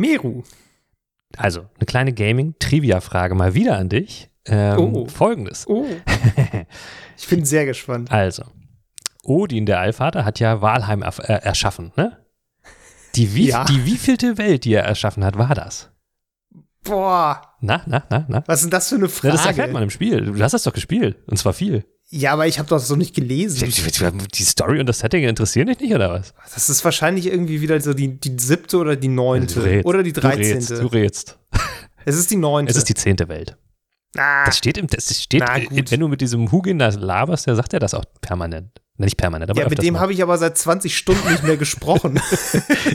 Meru. Also, eine kleine Gaming-Trivia-Frage mal wieder an dich. Ähm, Oh. Folgendes. Oh. Ich bin sehr gespannt. Also, Odin, der Allvater, hat ja Walheim erf äh, erschaffen, ne? Die, wie, Ja. die wievielte Welt, die er erschaffen hat, war das? Boah, Na, na, na, na? was ist denn das für eine Na, das erfährt Frage? man im Spiel. Du hast das doch gespielt. Und zwar viel. Ja, aber ich habe das so nicht gelesen. Die Story und das Setting interessieren dich nicht, oder was? Das ist wahrscheinlich irgendwie wieder so die, die siebte oder die neunte. Oder die Du rätst, dreizehnte. du rätst. Es ist die neunte. Es ist die zehnte Welt. Ah, Das steht im, das steht, Na gut. wenn du mit diesem Hugin da laberst, der sagt ja das auch permanent. Na, Nicht permanent, aber ja, mit dem habe ich aber seit 20 Stunden nicht mehr gesprochen.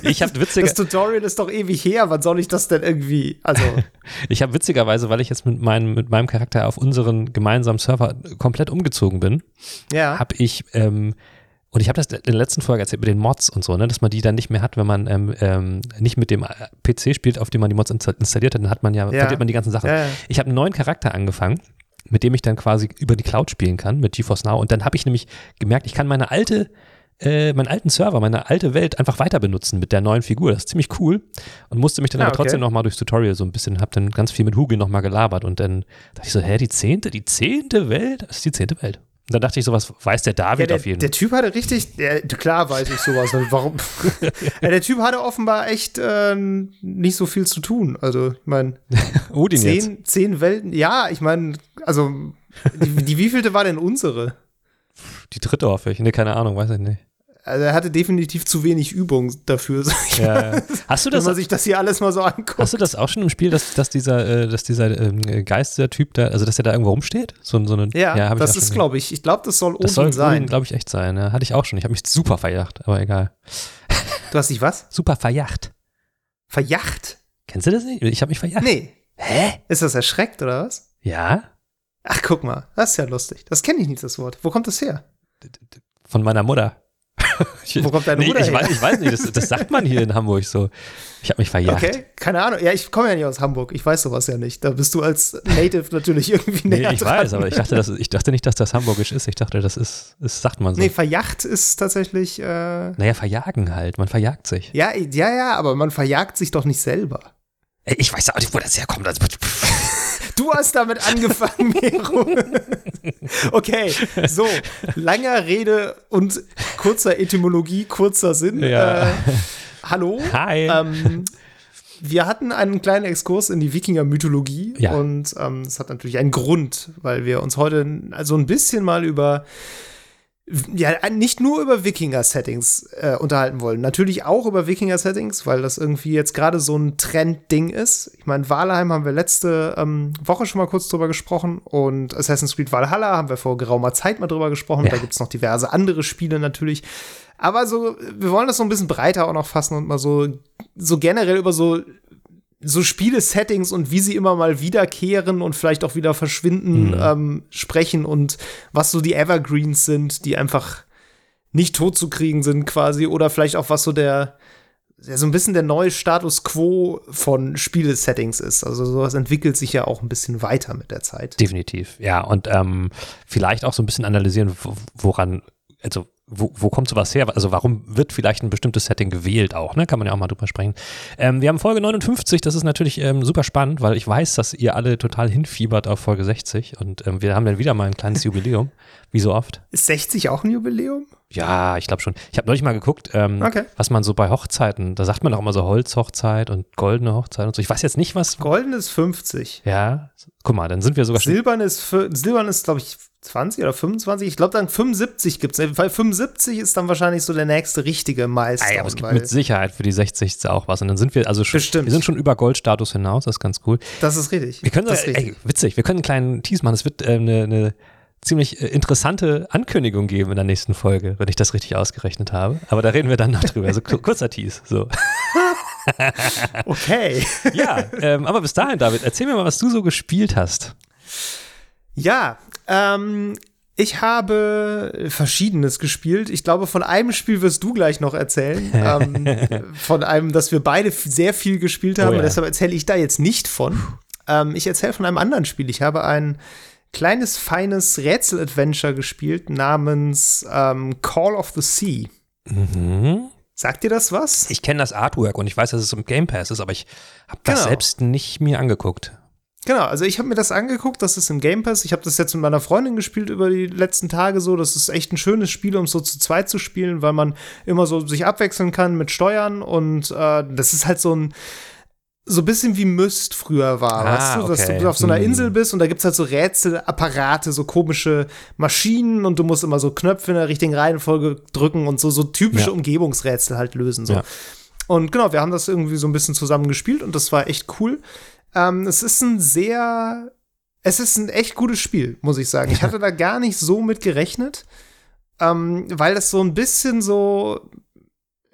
Ich habe witziger, das Tutorial ist doch ewig her. Wann soll ich das denn irgendwie? Also, ich habe witzigerweise, weil ich jetzt mit meinem, mit meinem Charakter auf unseren gemeinsamen Server komplett umgezogen bin, ja. habe ich, ähm, und ich habe das in der letzten Folge erzählt mit den Mods und so, ne, dass man die dann nicht mehr hat, wenn man ähm, ähm, nicht mit dem äh, PC spielt, auf dem man die Mods insta- installiert hat, dann hat man ja, Ja. verliert man die ganzen Sachen. Ja, ja. Ich habe einen neuen Charakter angefangen, mit dem ich dann quasi über die Cloud spielen kann, mit GeForce Now. Und dann habe ich nämlich gemerkt, ich kann meine alte, äh, meinen alten Server, meine alte Welt einfach weiter benutzen mit der neuen Figur. Das ist ziemlich cool. Und musste mich dann Ah, aber trotzdem okay. noch mal durchs Tutorial so ein bisschen, habe dann ganz viel mit Hugo noch mal gelabert. Und dann dachte ich so, hä, die zehnte, die zehnte Welt? Das ist die zehnte Welt. Und dann dachte ich so, was weiß der Ja, David der, auf jeden der Typ hatte richtig, der, klar weiß ich sowas. und Warum? ja, der Typ hatte offenbar echt äh, nicht so viel zu tun. Also, ich meine, zehn, zehn Welten. Ja, ich meine, also, die, die wievielte war denn unsere? Die dritte hoffe ich. Nee, keine Ahnung, weiß ich nicht. Also, er hatte definitiv zu wenig Übung dafür. sag ich mal, Ja. Hast du Wenn das man sich das hier alles mal so anguckt. Hast du das auch schon im Spiel, dass, dass dieser, äh, dass dieser ähm, Geistertyp da, also dass der da irgendwo rumsteht? So, so eine, Ja, ich das ist, glaube ich, ich glaube, das soll gesehen. Das soll sein. Glaube ich, echt sein. Ja, hatte ich auch schon. Ich habe mich super verjagt, aber egal. Du hast dich was? Super verjagt. Verjacht? Kennst du das nicht? Ich habe mich verjagt. Nee. Hä? Ist das erschreckt oder was? Ja? Ach, guck mal, das ist ja lustig. Das kenne ich nicht, das Wort. Wo kommt das her? Von meiner Mutter. Ich, Wo kommt deine nee, Mutter ich, her? weiß, ich weiß nicht, das, das sagt man hier in Hamburg so. Ich habe mich verjagt. Okay, keine Ahnung. Ja, ich komme ja nicht aus Hamburg. Ich weiß sowas ja nicht. Da bist du als Native natürlich irgendwie Nee, näher ich dran. weiß, aber ich dachte, das, ich dachte nicht, dass das Hamburgisch ist. Ich dachte, das ist, das sagt man so. Nee, verjagt ist tatsächlich. Äh, naja, verjagen halt. Man verjagt sich. ja, ja, ja, aber man verjagt sich doch nicht selber. Ey, Ich weiß auch nicht, wo das herkommt. Also, Du hast damit angefangen, Mero. okay, so, langer Rede und kurzer Etymologie, kurzer Sinn. Ja. Äh, hallo. Hi. Ähm, wir hatten einen kleinen Exkurs in die Wikinger-Mythologie Ja. und ähm, es hat natürlich einen Grund, weil wir uns heute also ein bisschen mal über ja, nicht nur über Wikinger-Settings äh, unterhalten wollen, natürlich auch über Wikinger-Settings, weil das irgendwie jetzt gerade so ein Trend-Ding ist. Ich meine, Valheim haben wir letzte ähm, Woche schon mal kurz drüber gesprochen und Assassin's Creed Valhalla haben wir vor geraumer Zeit mal drüber gesprochen. Ja. Da gibt es noch diverse andere Spiele natürlich. Aber so, wir wollen das so ein bisschen breiter auch noch fassen und mal so, so generell über so, so Spiele-Settings und wie sie immer mal wiederkehren und vielleicht auch wieder verschwinden, Mhm. ähm, sprechen und was so die Evergreens sind, die einfach nicht tot zu kriegen sind quasi oder vielleicht auch was so der, ja, so ein bisschen der neue Status quo von Spiele-Settings ist. Also sowas entwickelt sich ja auch ein bisschen weiter mit der Zeit. Definitiv, ja. Und ähm, vielleicht auch so ein bisschen analysieren, wo- woran, also wo, wo kommt sowas her? Also warum wird vielleicht ein bestimmtes Setting gewählt auch, ne? Kann man ja auch mal drüber sprechen. Ähm, wir haben Folge 59, das ist natürlich ähm, super spannend, weil ich weiß, dass ihr alle total hinfiebert auf Folge 60 und ähm, wir haben dann wieder mal ein kleines Jubiläum, wie so oft. Ist 60 auch ein Jubiläum? Ja, ich glaube schon. Ich habe neulich mal geguckt, ähm, Okay. was man so bei Hochzeiten, da sagt man doch immer so Holzhochzeit und goldene Hochzeit und so. Ich weiß jetzt nicht, was. Golden ist 50. Ja, guck mal, dann sind wir sogar schon. Silbern ist, für, Silbern ist glaube ich, 20 oder 25. Ich glaube, dann 75 gibt es. Weil 75 ist dann wahrscheinlich so der nächste richtige Meister. Ah, ja, aber es gibt mit Sicherheit für die 60. auch was. Und dann sind wir also schon, Bestimmt. wir sind schon über Goldstatus hinaus, das ist ganz cool. das ist richtig. Wir können, das ist ey, witzig, wir können einen kleinen Tease machen. Es wird äh, eine, eine ziemlich äh, interessante Ankündigung geben in der nächsten Folge, wenn ich das richtig ausgerechnet habe. Aber da reden wir dann noch drüber. Also ku- kurzer Tease. So. Okay. Ja, ähm, aber bis dahin, David, erzähl mir mal, was du so gespielt hast. Ja, ähm, ich habe Verschiedenes gespielt. Ich glaube, von einem Spiel wirst du gleich noch erzählen. ähm, von einem, das wir beide sehr viel gespielt haben. Oh ja. Deshalb erzähle ich da jetzt nicht von. Ähm, ich erzähle von einem anderen Spiel. Ich habe ein kleines, feines Rätsel-Adventure gespielt namens ähm, Call of the Sea. Mhm. Sagt dir das was? Ich kenne das Artwork und ich weiß, dass es im Game Pass ist, aber ich habe das Genau. selbst nicht mir angeguckt. Genau, also ich habe mir das angeguckt, das ist im Game Pass. Ich habe das jetzt mit meiner Freundin gespielt über die letzten Tage so. Das ist echt ein schönes Spiel, um so zu zweit zu spielen, weil man immer so sich abwechseln kann mit Steuern und äh, das ist halt so ein so ein bisschen wie Myst früher war, Ah, weißt du, dass okay. du auf so einer Hm. Insel bist und da gibt's halt so Rätselapparate, so komische Maschinen und du musst immer so Knöpfe in der richtigen Reihenfolge drücken und so, so typische Ja. Umgebungsrätsel halt lösen. So. Ja. Und genau, wir haben das irgendwie so ein bisschen zusammen gespielt und das war echt cool. Ähm, es ist ein sehr, es ist ein echt gutes Spiel, muss ich sagen. Ich hatte da gar nicht so mit gerechnet, ähm, weil das so ein bisschen so,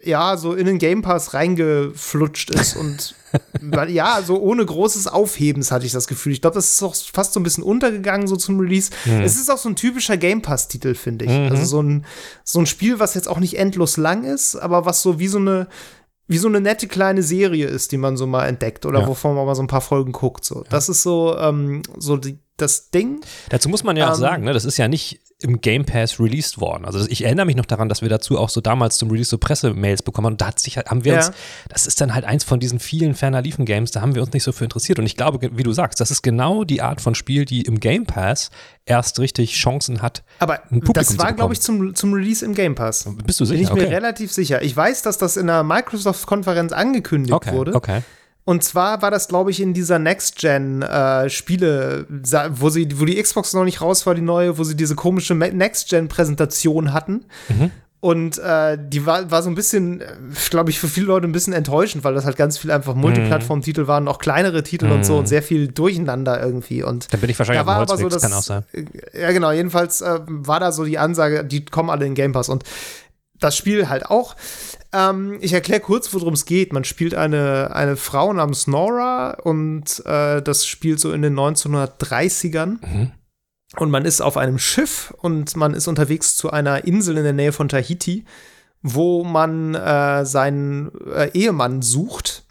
ja, so in den Game Pass reingeflutscht ist und ja, so ohne großes Aufhebens hatte ich das Gefühl. Ich glaube, das ist auch fast so ein bisschen untergegangen so zum Release. Es ist auch so ein typischer Game Pass-Titel, finde ich. Mhm. Also so ein, so ein Spiel, was jetzt auch nicht endlos lang ist, aber was so wie so eine wie so eine nette kleine Serie ist, die man so mal entdeckt oder Ja. wovon man mal so ein paar Folgen guckt. So. Das ist so, ähm, so die, das Ding. Dazu muss man ja auch Ähm, sagen, ne, das ist ja nicht im Game Pass released worden. Also ich erinnere mich noch daran, dass wir dazu auch so damals zum Release so Pressemails bekommen haben. Und da hat sich, halt- haben wir Ja. uns, das ist dann halt eins von diesen vielen ferner liefen Games, da haben wir uns nicht so für interessiert. Und ich glaube, wie du sagst, das ist genau die Art von Spiel, die im Game Pass erst richtig Chancen hat. Aber ein Publikum das war, glaube ich, zum, zum Release im Game Pass. Bist du Bin sicher? ich mir okay. relativ sicher. Ich weiß, dass das in der Microsoft-Konferenz angekündigt okay, wurde. okay. Und zwar war das, glaube ich, in dieser Next-Gen-Spiele, wo sie, wo die Xbox noch nicht raus war, die neue, wo sie diese komische Next-Gen-Präsentation hatten. Mhm. Und äh, die war, war so ein bisschen, glaube ich, für viele Leute ein bisschen enttäuschend, weil das halt ganz viel einfach Multiplattform-Titel waren, auch kleinere Titel und so und sehr viel Durcheinander irgendwie. Und Dann bin ich wahrscheinlich da war aber so das, kann auch sein. äh, Ja, genau. Jedenfalls äh, war da so die Ansage, die kommen alle in Game Pass und das Spiel halt auch. Ähm, ich erkläre kurz, worum es geht. Man spielt eine, eine Frau namens Nora und äh, das spielt so in den 1930ern. Mhm. Und man ist auf einem Schiff und man ist unterwegs zu einer Insel in der Nähe von Tahiti, wo man äh, seinen äh, Ehemann sucht,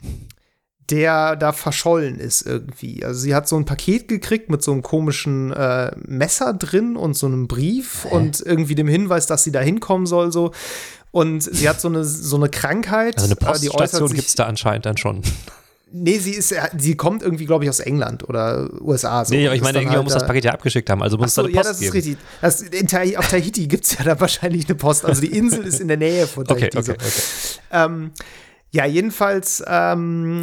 der da verschollen ist irgendwie. Also sie hat so ein Paket gekriegt mit so einem komischen äh, Messer drin und so einem Brief und irgendwie dem Hinweis, dass sie da hinkommen soll so. Und sie hat so eine, so eine Krankheit. Also eine Poststation gibt es da anscheinend dann schon. Nee, sie ist, sie kommt irgendwie, glaube ich, aus England oder USA. So. nee, aber ich meine, irgendjemand halt muss das da- Paket ja abgeschickt haben, also muss es da so, eine ja, Post das geben. ist richtig. Das, in Tahi auf Tahiti gibt es ja da wahrscheinlich eine Post. Also die Insel ist in der Nähe von Okay, Tahiti. okay, so. okay. Ähm, ja, jedenfalls ähm,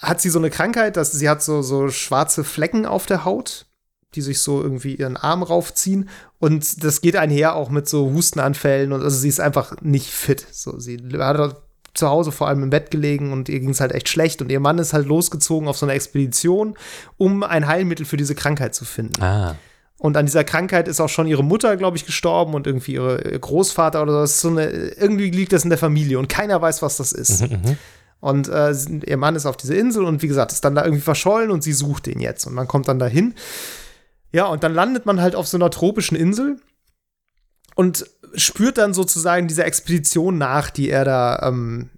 hat sie so eine Krankheit, dass sie hat so, so schwarze Flecken auf der Haut, die sich so irgendwie ihren Arm raufziehen. Und das geht einher auch mit so Hustenanfällen und also sie ist einfach nicht fit. So, sie hat zu Hause vor allem im Bett gelegen und ihr ging es halt echt schlecht. Und ihr Mann ist halt losgezogen auf so eine Expedition, um ein Heilmittel für diese Krankheit zu finden. Ah, Und an dieser Krankheit ist auch schon ihre Mutter, glaube ich, gestorben und irgendwie ihre ihr Großvater oder so. So eine, irgendwie liegt das in der Familie und keiner weiß, was das ist. Und äh, ihr Mann ist auf dieser Insel und wie gesagt, ist dann da irgendwie verschollen und sie sucht den jetzt. Und man kommt dann dahin. Ja, und dann landet man halt auf so einer tropischen Insel und spürt dann sozusagen dieser Expedition nach, die er da ähm,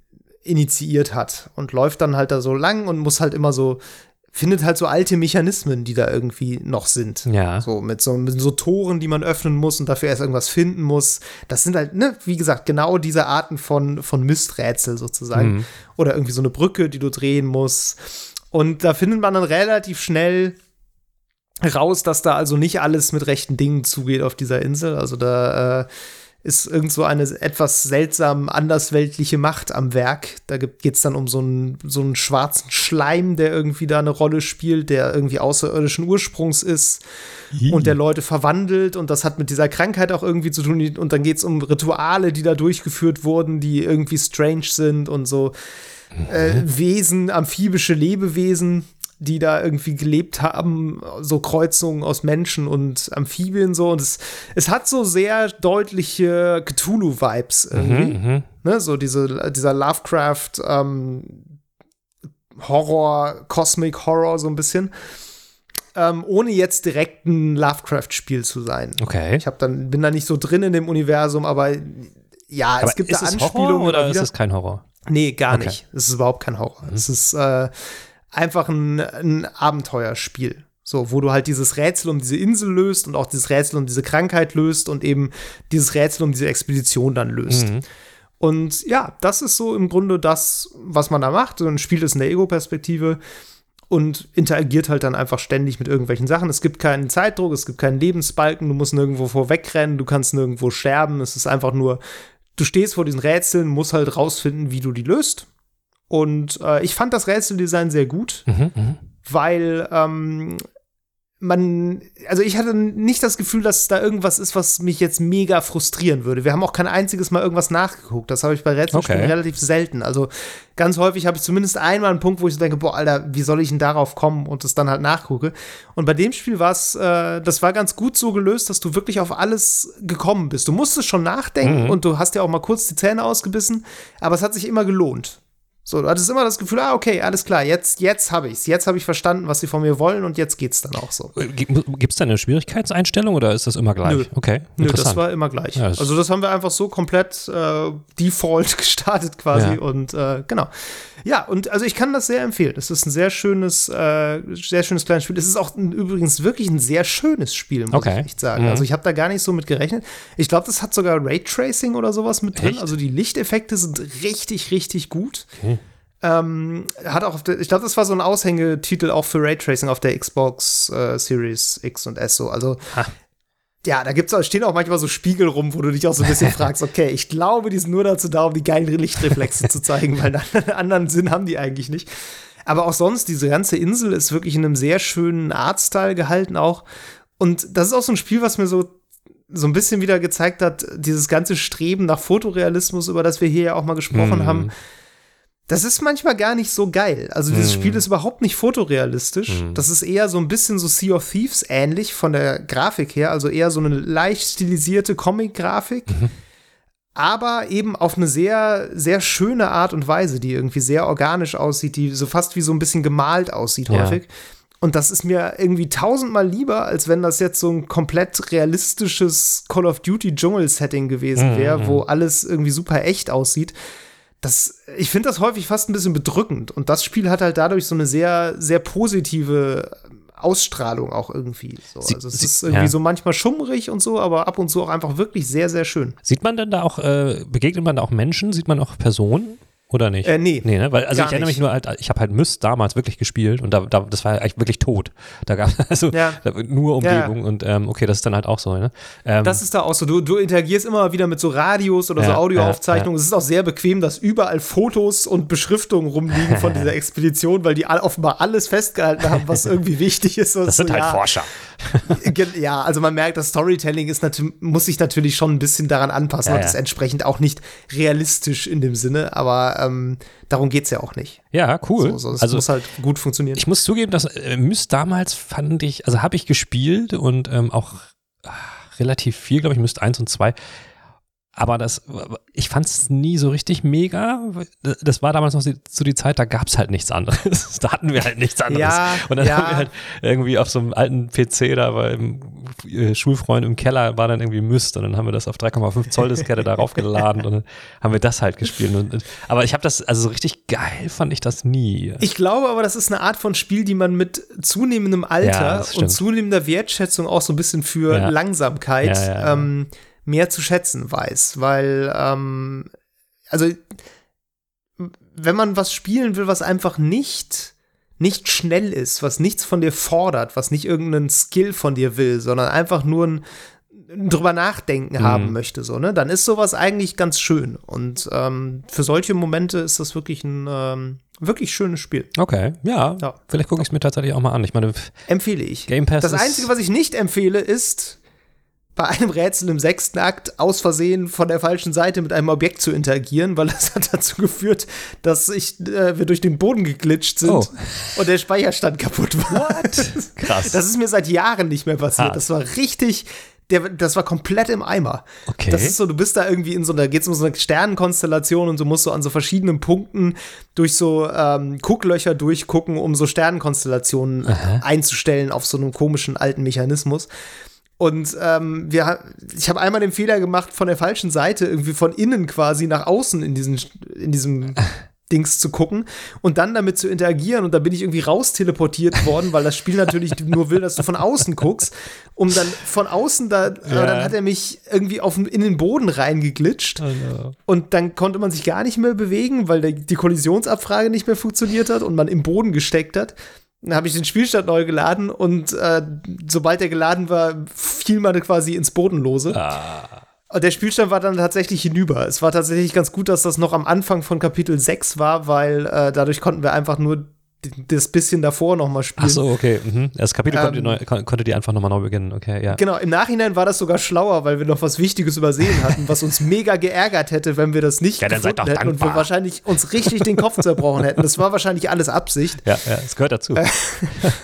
initiiert hat. Und läuft dann halt da so lang und muss halt immer so, findet halt so alte Mechanismen, die da irgendwie noch sind. ja. So mit, so mit so Toren, die man öffnen muss und dafür erst irgendwas finden muss. Das sind halt, ne, wie gesagt, genau diese Arten von, von Misträtsel sozusagen. Mhm. Oder irgendwie so eine Brücke, die du drehen musst. Und da findet man dann relativ schnell raus, dass da also nicht alles mit rechten Dingen zugeht auf dieser Insel. Also da äh, ist irgend so eine etwas seltsam andersweltliche Macht am Werk. Da geht es dann um so einen, so einen schwarzen Schleim, der irgendwie da eine Rolle spielt, der irgendwie außerirdischen Ursprungs ist und der Leute verwandelt. Und das hat mit dieser Krankheit auch irgendwie zu tun. Und dann geht es um Rituale, die da durchgeführt wurden, die irgendwie strange sind und so äh, Wesen, amphibische Lebewesen, die da irgendwie gelebt haben, so Kreuzungen aus Menschen und Amphibien so. Und es, es hat so sehr deutliche Cthulhu-Vibes irgendwie. Mhm, Ne? So diese, dieser Lovecraft ähm, Horror, Cosmic Horror so ein bisschen. Ähm, ohne jetzt direkt ein Lovecraft-Spiel zu sein. Okay. Ich hab dann, bin da nicht so drin in dem Universum, aber ja, Aber es gibt da Anspielungen. Horror oder ist es kein Horror? Nee, gar Okay. nicht. Es ist überhaupt kein Horror. Es ist äh, einfach ein, ein Abenteuerspiel. So, wo du halt dieses Rätsel um diese Insel löst und auch dieses Rätsel um diese Krankheit löst und eben dieses Rätsel um diese Expedition dann löst. Mhm. Und ja, das ist so im Grunde das, was man da macht. So ein Spiel ist in der Ego-Perspektive und interagiert halt dann einfach ständig mit irgendwelchen Sachen. Es gibt keinen Zeitdruck, es gibt keinen Lebensbalken, du musst nirgendwo vorwegrennen, du kannst nirgendwo sterben. Es ist einfach nur, du stehst vor diesen Rätseln, musst halt rausfinden, wie du die löst. Und äh, ich fand das Rätseldesign sehr gut, Mhm, mhm. weil ähm, man, also ich hatte nicht das Gefühl, dass da irgendwas ist, was mich jetzt mega frustrieren würde. Wir haben auch kein einziges Mal irgendwas nachgeguckt. Das habe ich bei Rätselspielen Okay. relativ selten. Also ganz häufig habe ich zumindest einmal einen Punkt, wo ich so denke, boah, Alter, wie soll ich denn darauf kommen und das dann halt nachgucke. Und bei dem Spiel war es, äh, das war ganz gut so gelöst, dass du wirklich auf alles gekommen bist. Du musstest schon nachdenken Mhm. und du hast ja auch mal kurz die Zähne ausgebissen, aber es hat sich immer gelohnt. So, du hattest immer das Gefühl, ah, okay, alles klar, jetzt, jetzt habe ich's. Jetzt habe ich verstanden, was sie von mir wollen und jetzt geht's dann auch so. Gibt es da eine Schwierigkeitseinstellung oder ist das immer gleich? Nö. Okay, Nö, das war immer gleich. Ja, das- also das haben wir einfach so komplett äh, default gestartet quasi Ja. und äh, genau. Ja, und also ich kann das sehr empfehlen. Es ist ein sehr schönes, äh, sehr schönes kleines Spiel. Es ist auch ein, übrigens wirklich ein sehr schönes Spiel, muss Okay. ich echt sagen. Mhm. Also ich habe da gar nicht so mit gerechnet. Ich glaube, das hat sogar Raytracing oder sowas mit drin. Echt? Also die Lichteffekte sind richtig, richtig gut. Okay. Ähm, hat auch der, ich glaube, das war so ein Aushängetitel auch für Raytracing auf der Xbox äh, Series X und S so. Also Ha. ja, da gibt's stehen auch manchmal so Spiegel rum, wo du dich auch so ein bisschen fragst, okay, ich glaube, die sind nur dazu da, um die geilen Lichtreflexe zu zeigen, weil einen anderen Sinn haben die eigentlich nicht. Aber auch sonst, diese ganze Insel ist wirklich in einem sehr schönen Artstyle gehalten auch. Und das ist auch so ein Spiel, was mir so so ein bisschen wieder gezeigt hat, dieses ganze Streben nach Fotorealismus, über das wir hier ja auch mal gesprochen Mhm. haben. Das ist manchmal gar nicht so geil. Also dieses Mhm. Spiel ist überhaupt nicht fotorealistisch. Mhm. Das ist eher so ein bisschen so Sea of Thieves ähnlich von der Grafik her, also eher so eine leicht stilisierte Comic-Grafik. Aber eben auf eine sehr, sehr schöne Art und Weise, die irgendwie sehr organisch aussieht, die so fast wie so ein bisschen gemalt aussieht Ja. häufig. Und das ist mir irgendwie tausendmal lieber, als wenn das jetzt so ein komplett realistisches Call of Duty Dschungel-Setting gewesen Mhm, wäre, mhm. wo alles irgendwie super echt aussieht. Das, ich finde das häufig fast ein bisschen bedrückend. Und das Spiel hat halt dadurch so eine sehr, sehr positive Ausstrahlung auch irgendwie. So. Sie- also es sie- ist irgendwie ja. so manchmal schummrig und so, aber ab und zu auch einfach wirklich sehr, sehr schön. Sieht man denn da auch, äh, begegnet man da auch Menschen? Sieht man auch Personen? Oder nicht? Äh, nee. Nee, ne? Weil, also ich erinnere mich nicht. nur halt, ich habe halt Myst damals wirklich gespielt und da, da das war eigentlich wirklich tot. Da gab also Ja. da, nur Ja, ja. Umgebung und ähm, okay, das ist dann halt auch so, ne? Ähm, Das ist da auch so. Du, du interagierst immer wieder mit so Radios oder so Audioaufzeichnungen. Es ist auch sehr bequem, dass überall Fotos und Beschriftungen rumliegen von dieser Expedition, weil die all, offenbar alles festgehalten haben, was irgendwie wichtig ist. Und das so, sind halt ja, Forscher. Ja, also man merkt, das Storytelling ist muss sich natürlich schon ein bisschen daran anpassen Ja, und ja. ist entsprechend auch nicht realistisch in dem Sinne, aber ähm, darum geht's ja auch nicht. Ja, cool. So, so, es also muss halt gut funktionieren. ich muss zugeben, dass äh, Myst damals fand ich, also habe ich gespielt und ähm, auch ah, relativ viel, glaube ich, Myst 1 und 2. Aber das, ich fand es nie so richtig mega. Das war damals noch die, so die Zeit, da gab es halt nichts anderes. Da hatten wir halt nichts anderes. Ja, und dann ja. haben wir halt irgendwie auf so einem alten PC da beim äh, Schulfreund im Keller war dann irgendwie Myst und dann haben wir das auf 3,5 Zoll Diskette darauf geladen und dann haben wir das halt gespielt. Und, aber ich habe das, also so richtig geil fand ich das nie. Ich glaube aber, das ist eine Art von Spiel, die man mit zunehmendem Alter Ja, und zunehmender Wertschätzung auch so ein bisschen für. Langsamkeit. Ähm, mehr zu schätzen weiß. Weil, ähm, also, wenn man was spielen will, was einfach nicht nicht schnell ist, was nichts von dir fordert, was nicht irgendeinen Skill von dir will, sondern einfach nur ein drüber nachdenken Mhm. haben möchte, so, ne? Dann ist sowas eigentlich ganz schön. Und ähm, für solche Momente ist das wirklich ein ähm, wirklich schönes Spiel. Okay, ja. Ja. Vielleicht gucke ich es mir tatsächlich auch mal an. Ich meine, Empfehle ich. Game Pass Das Einzige, was ich nicht empfehle, ist bei einem Rätsel im sechsten Akt aus Versehen von der falschen Seite mit einem Objekt zu interagieren, weil das hat dazu geführt, dass ich, äh, wir durch den Boden geglitscht sind Oh. und der Speicherstand kaputt war. Krass. Das ist mir seit Jahren nicht mehr passiert. Ah. Das war richtig, der, das war komplett im Eimer. Okay. Das ist so, du bist da irgendwie in so einer, geht's um so eine Sternenkonstellation und du musst so an so verschiedenen Punkten durch so ähm, Gucklöcher durchgucken, um so Sternenkonstellationen einzustellen auf so einem komischen alten Mechanismus. Und ähm, wir, ich habe einmal den Fehler gemacht, von der falschen Seite irgendwie von innen quasi nach außen in diesen, in diesem Dings zu gucken und dann damit zu interagieren und da bin ich irgendwie raus teleportiert worden, weil das Spiel natürlich nur will, dass du von außen guckst, um dann von außen da, ja. dann hat er mich irgendwie auf, in den Boden reingeglitscht oh no. und dann konnte man sich gar nicht mehr bewegen, weil der, die Kollisionsabfrage nicht mehr funktioniert hat und man im Boden gesteckt hat. Dann habe ich den Spielstand neu geladen und äh, sobald er geladen war, fiel man quasi ins Bodenlose. Ah. Der Spielstand war dann tatsächlich hinüber. Es war tatsächlich ganz gut, dass das noch am Anfang von Kapitel 6 war, weil äh, dadurch konnten wir einfach nur das bisschen davor nochmal spielen. Ach so, okay. Mhm. Das Kapitel ähm, neu, konntet ihr einfach nochmal neu beginnen, okay, ja. Genau, im Nachhinein war das sogar schlauer, weil wir noch was Wichtiges übersehen hatten, was uns mega geärgert hätte, wenn wir das nicht ja, dann seid doch hätten dankbar. und wir wahrscheinlich uns richtig den Kopf zerbrochen hätten. Das war wahrscheinlich alles Absicht. Ja, ja, das gehört dazu. Äh,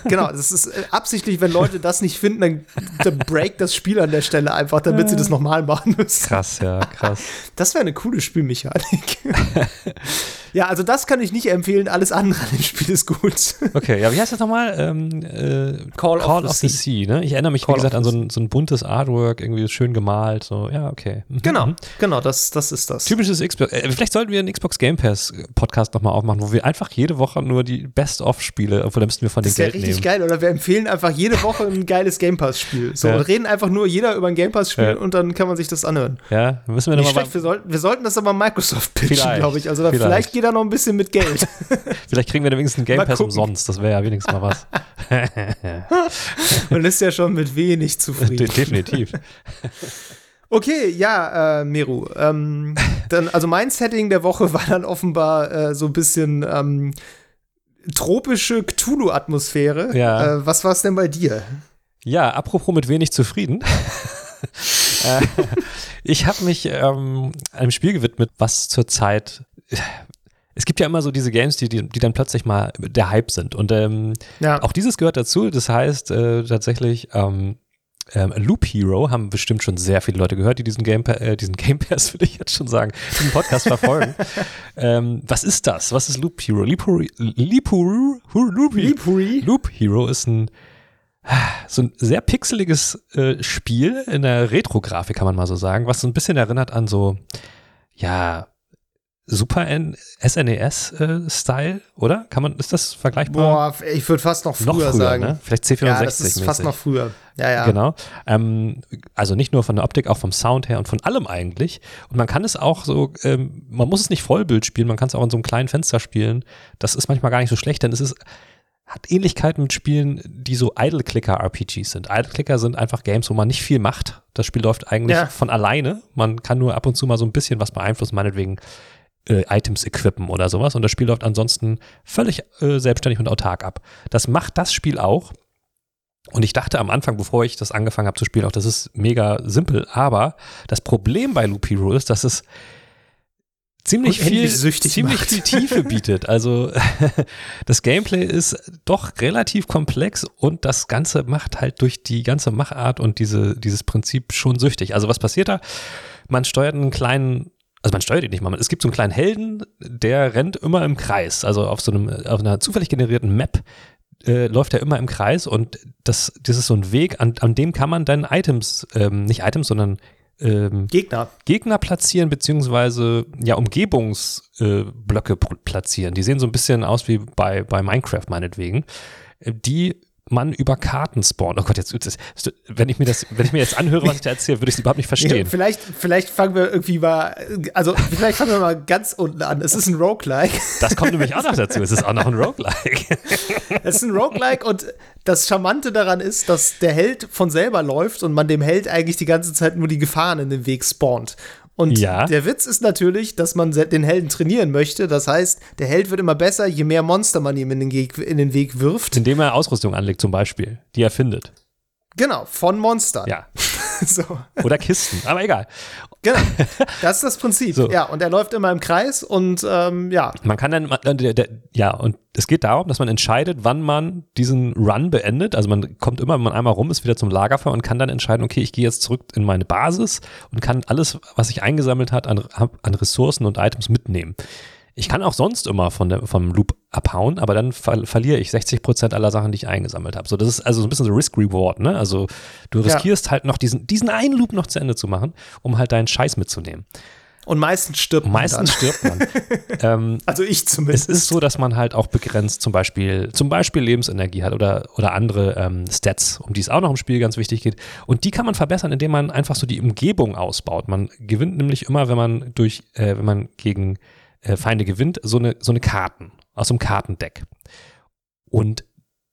genau, das ist äh, absichtlich, wenn Leute das nicht finden, dann, dann break das Spiel an der Stelle einfach, damit sie das nochmal machen müssen. Krass, ja, krass. Das wäre eine coole Spielmechanik. ja, also das kann ich nicht empfehlen, alles andere an dem Spiel ist gut. Okay. Ja, wie heißt das nochmal? Ähm, äh, Call, Call, of, of the, sea. sea. ne? Ich erinnere mich, Call wie gesagt, an so ein, so ein, buntes Artwork, irgendwie schön gemalt. So, ja, okay. Mhm. Genau, mhm. genau, das, das ist das. Typisches Xbox. Äh, vielleicht sollten wir einen Xbox Game Pass Podcast nochmal aufmachen, wo wir einfach jede Woche nur die Best-of-Spiele, obwohl da müssten wir von den Geld nehmen. Das ist ja richtig geil, oder wir empfehlen einfach jede Woche ein geiles Game Pass-Spiel. So, ja. und reden einfach nur jeder über ein Game Pass-Spiel ja. und dann kann man sich das anhören. Ja, müssen wir nochmal. Wir, sollten, wir sollten das aber Microsoft pitchen, glaube ich. Also da, vielleicht. vielleicht geht da noch ein bisschen mit Geld. vielleicht kriegen wir da wenigstens einen Game Pass umsonst. Das wäre ja wenigstens mal was. Man ist ja schon mit wenig zufrieden. De definitiv. Okay, ja, äh, Meru. Ähm, dann, also mein Setting der Woche war dann offenbar äh, so ein bisschen ähm, tropische Cthulhu-Atmosphäre. Ja. Äh, was war es denn bei dir? Ja, apropos mit wenig zufrieden. Äh, ich habe mich ähm, einem Spiel gewidmet, was zurzeit es gibt ja immer so diese Games, die, die, die dann plötzlich mal der Hype sind. Und ähm, ja. auch dieses gehört dazu. Das heißt äh, tatsächlich, ähm, ähm, Loop Hero haben bestimmt schon sehr viele Leute gehört, die diesen Game, äh, diesen Game Pass, würde ich jetzt schon sagen, diesen Podcast verfolgen. ähm, was ist das? Was ist Loop Hero? Loop, Loop, Loop, Loop, Loop Hero ist ein so ein sehr pixeliges äh, Spiel in der Retro-Grafik, kann man mal so sagen, was so ein bisschen erinnert an so, ja, Super SNES-Style, äh, oder? Kann man, ist das vergleichbar? Boah, ich würde fast noch früher, noch früher sagen. Ne? Vielleicht C64. Ja, das ist fast noch früher. Ja, ja. Genau. Ähm, also nicht nur von der Optik, auch vom Sound her und von allem eigentlich. Und man kann es auch so, ähm, man muss es nicht Vollbild spielen, man kann es auch in so einem kleinen Fenster spielen. Das ist manchmal gar nicht so schlecht, denn es ist hat Ähnlichkeit mit Spielen, die so Idle-Clicker-RPGs sind. Idle-Clicker sind einfach Games, wo man nicht viel macht. Das Spiel läuft eigentlich ja. von alleine. Man kann nur ab und zu mal so ein bisschen was beeinflussen, meinetwegen äh, Items equippen oder sowas. Und das Spiel läuft ansonsten völlig äh, selbstständig und autark ab. Das macht das Spiel auch. Und ich dachte am Anfang, bevor ich das angefangen habe zu spielen, auch das ist mega simpel. Aber das Problem bei Loop Hero ist, dass es ziemlich viel, ziemlich viel Tiefe bietet. Also das Gameplay ist doch relativ komplex und das Ganze macht halt durch die ganze Machart und diese, dieses Prinzip schon süchtig. Also was passiert da? Man steuert einen kleinen also man steuert ihn nicht mal. Es gibt so einen kleinen Helden, der rennt immer im Kreis. Also auf so einem, auf einer zufällig generierten Map äh, läuft er immer im Kreis und das, das ist so ein Weg, an, an dem kann man dann Items, ähm, nicht Items, sondern ähm, Gegner. Gegner platzieren, beziehungsweise ja, Umgebungsblöcke äh, platzieren. Die sehen so ein bisschen aus wie bei, bei Minecraft meinetwegen. Äh, die man über Karten spawnt. Oh Gott, jetzt, jetzt wenn ich mir das, wenn ich mir jetzt anhöre, was ich da erzähle, würde ich es überhaupt nicht verstehen. Ja, vielleicht, vielleicht fangen wir irgendwie mal, also vielleicht fangen wir mal ganz unten an. Es ist ein Roguelike. Das kommt nämlich auch noch dazu. Es ist auch noch ein Roguelike. es ist ein Roguelike und das Charmante daran ist, dass der Held von selber läuft und man dem Held eigentlich die ganze Zeit nur die Gefahren in den Weg spawnt. Und ja. der Witz ist natürlich, dass man den Helden trainieren möchte. Das heißt, der Held wird immer besser, je mehr Monster man ihm in den, in den Weg wirft. Indem er Ausrüstung anlegt, zum Beispiel, die er findet. Genau, von Monstern. Ja. so. Oder Kisten, aber egal. Genau, das ist das Prinzip. So. Ja, und er läuft immer im Kreis und ähm, ja. Man kann dann, der, der, ja, und es geht darum, dass man entscheidet, wann man diesen Run beendet. Also man kommt immer, wenn man einmal rum ist, wieder zum Lagerfeuer und kann dann entscheiden, okay, ich gehe jetzt zurück in meine Basis und kann alles, was ich eingesammelt hat, an, an Ressourcen und Items mitnehmen. Ich kann auch sonst immer von der, vom Loop abhauen, aber dann ver verliere ich 60 Prozent aller Sachen, die ich eingesammelt habe. So, das ist also so ein bisschen so Risk-Reward, ne? Also du riskierst ja. halt noch diesen, diesen einen Loop noch zu Ende zu machen, um halt deinen Scheiß mitzunehmen. Und meistens stirbt meistens man. stirbt man. ähm, also ich es zumindest. ist so, dass man halt auch begrenzt zum Beispiel, zum Beispiel Lebensenergie hat oder, oder andere ähm, Stats, um die es auch noch im Spiel ganz wichtig geht. Und die kann man verbessern, indem man einfach so die Umgebung ausbaut. Man gewinnt nämlich immer, wenn man durch, äh, wenn man gegen äh, Feinde gewinnt, so eine, so eine Karten aus einem Kartendeck. Und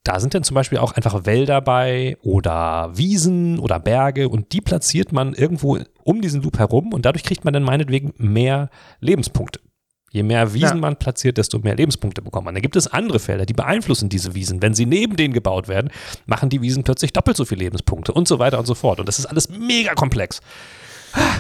da sind dann zum Beispiel auch einfach Wälder bei oder Wiesen oder Berge und die platziert man irgendwo um diesen Loop herum und dadurch kriegt man dann meinetwegen mehr Lebenspunkte. Je mehr Wiesen Ja. man platziert, desto mehr Lebenspunkte bekommt man. Dann gibt es andere Felder, die beeinflussen diese Wiesen. Wenn sie neben denen gebaut werden, machen die Wiesen plötzlich doppelt so viele Lebenspunkte und so weiter und so fort. Und das ist alles mega komplex.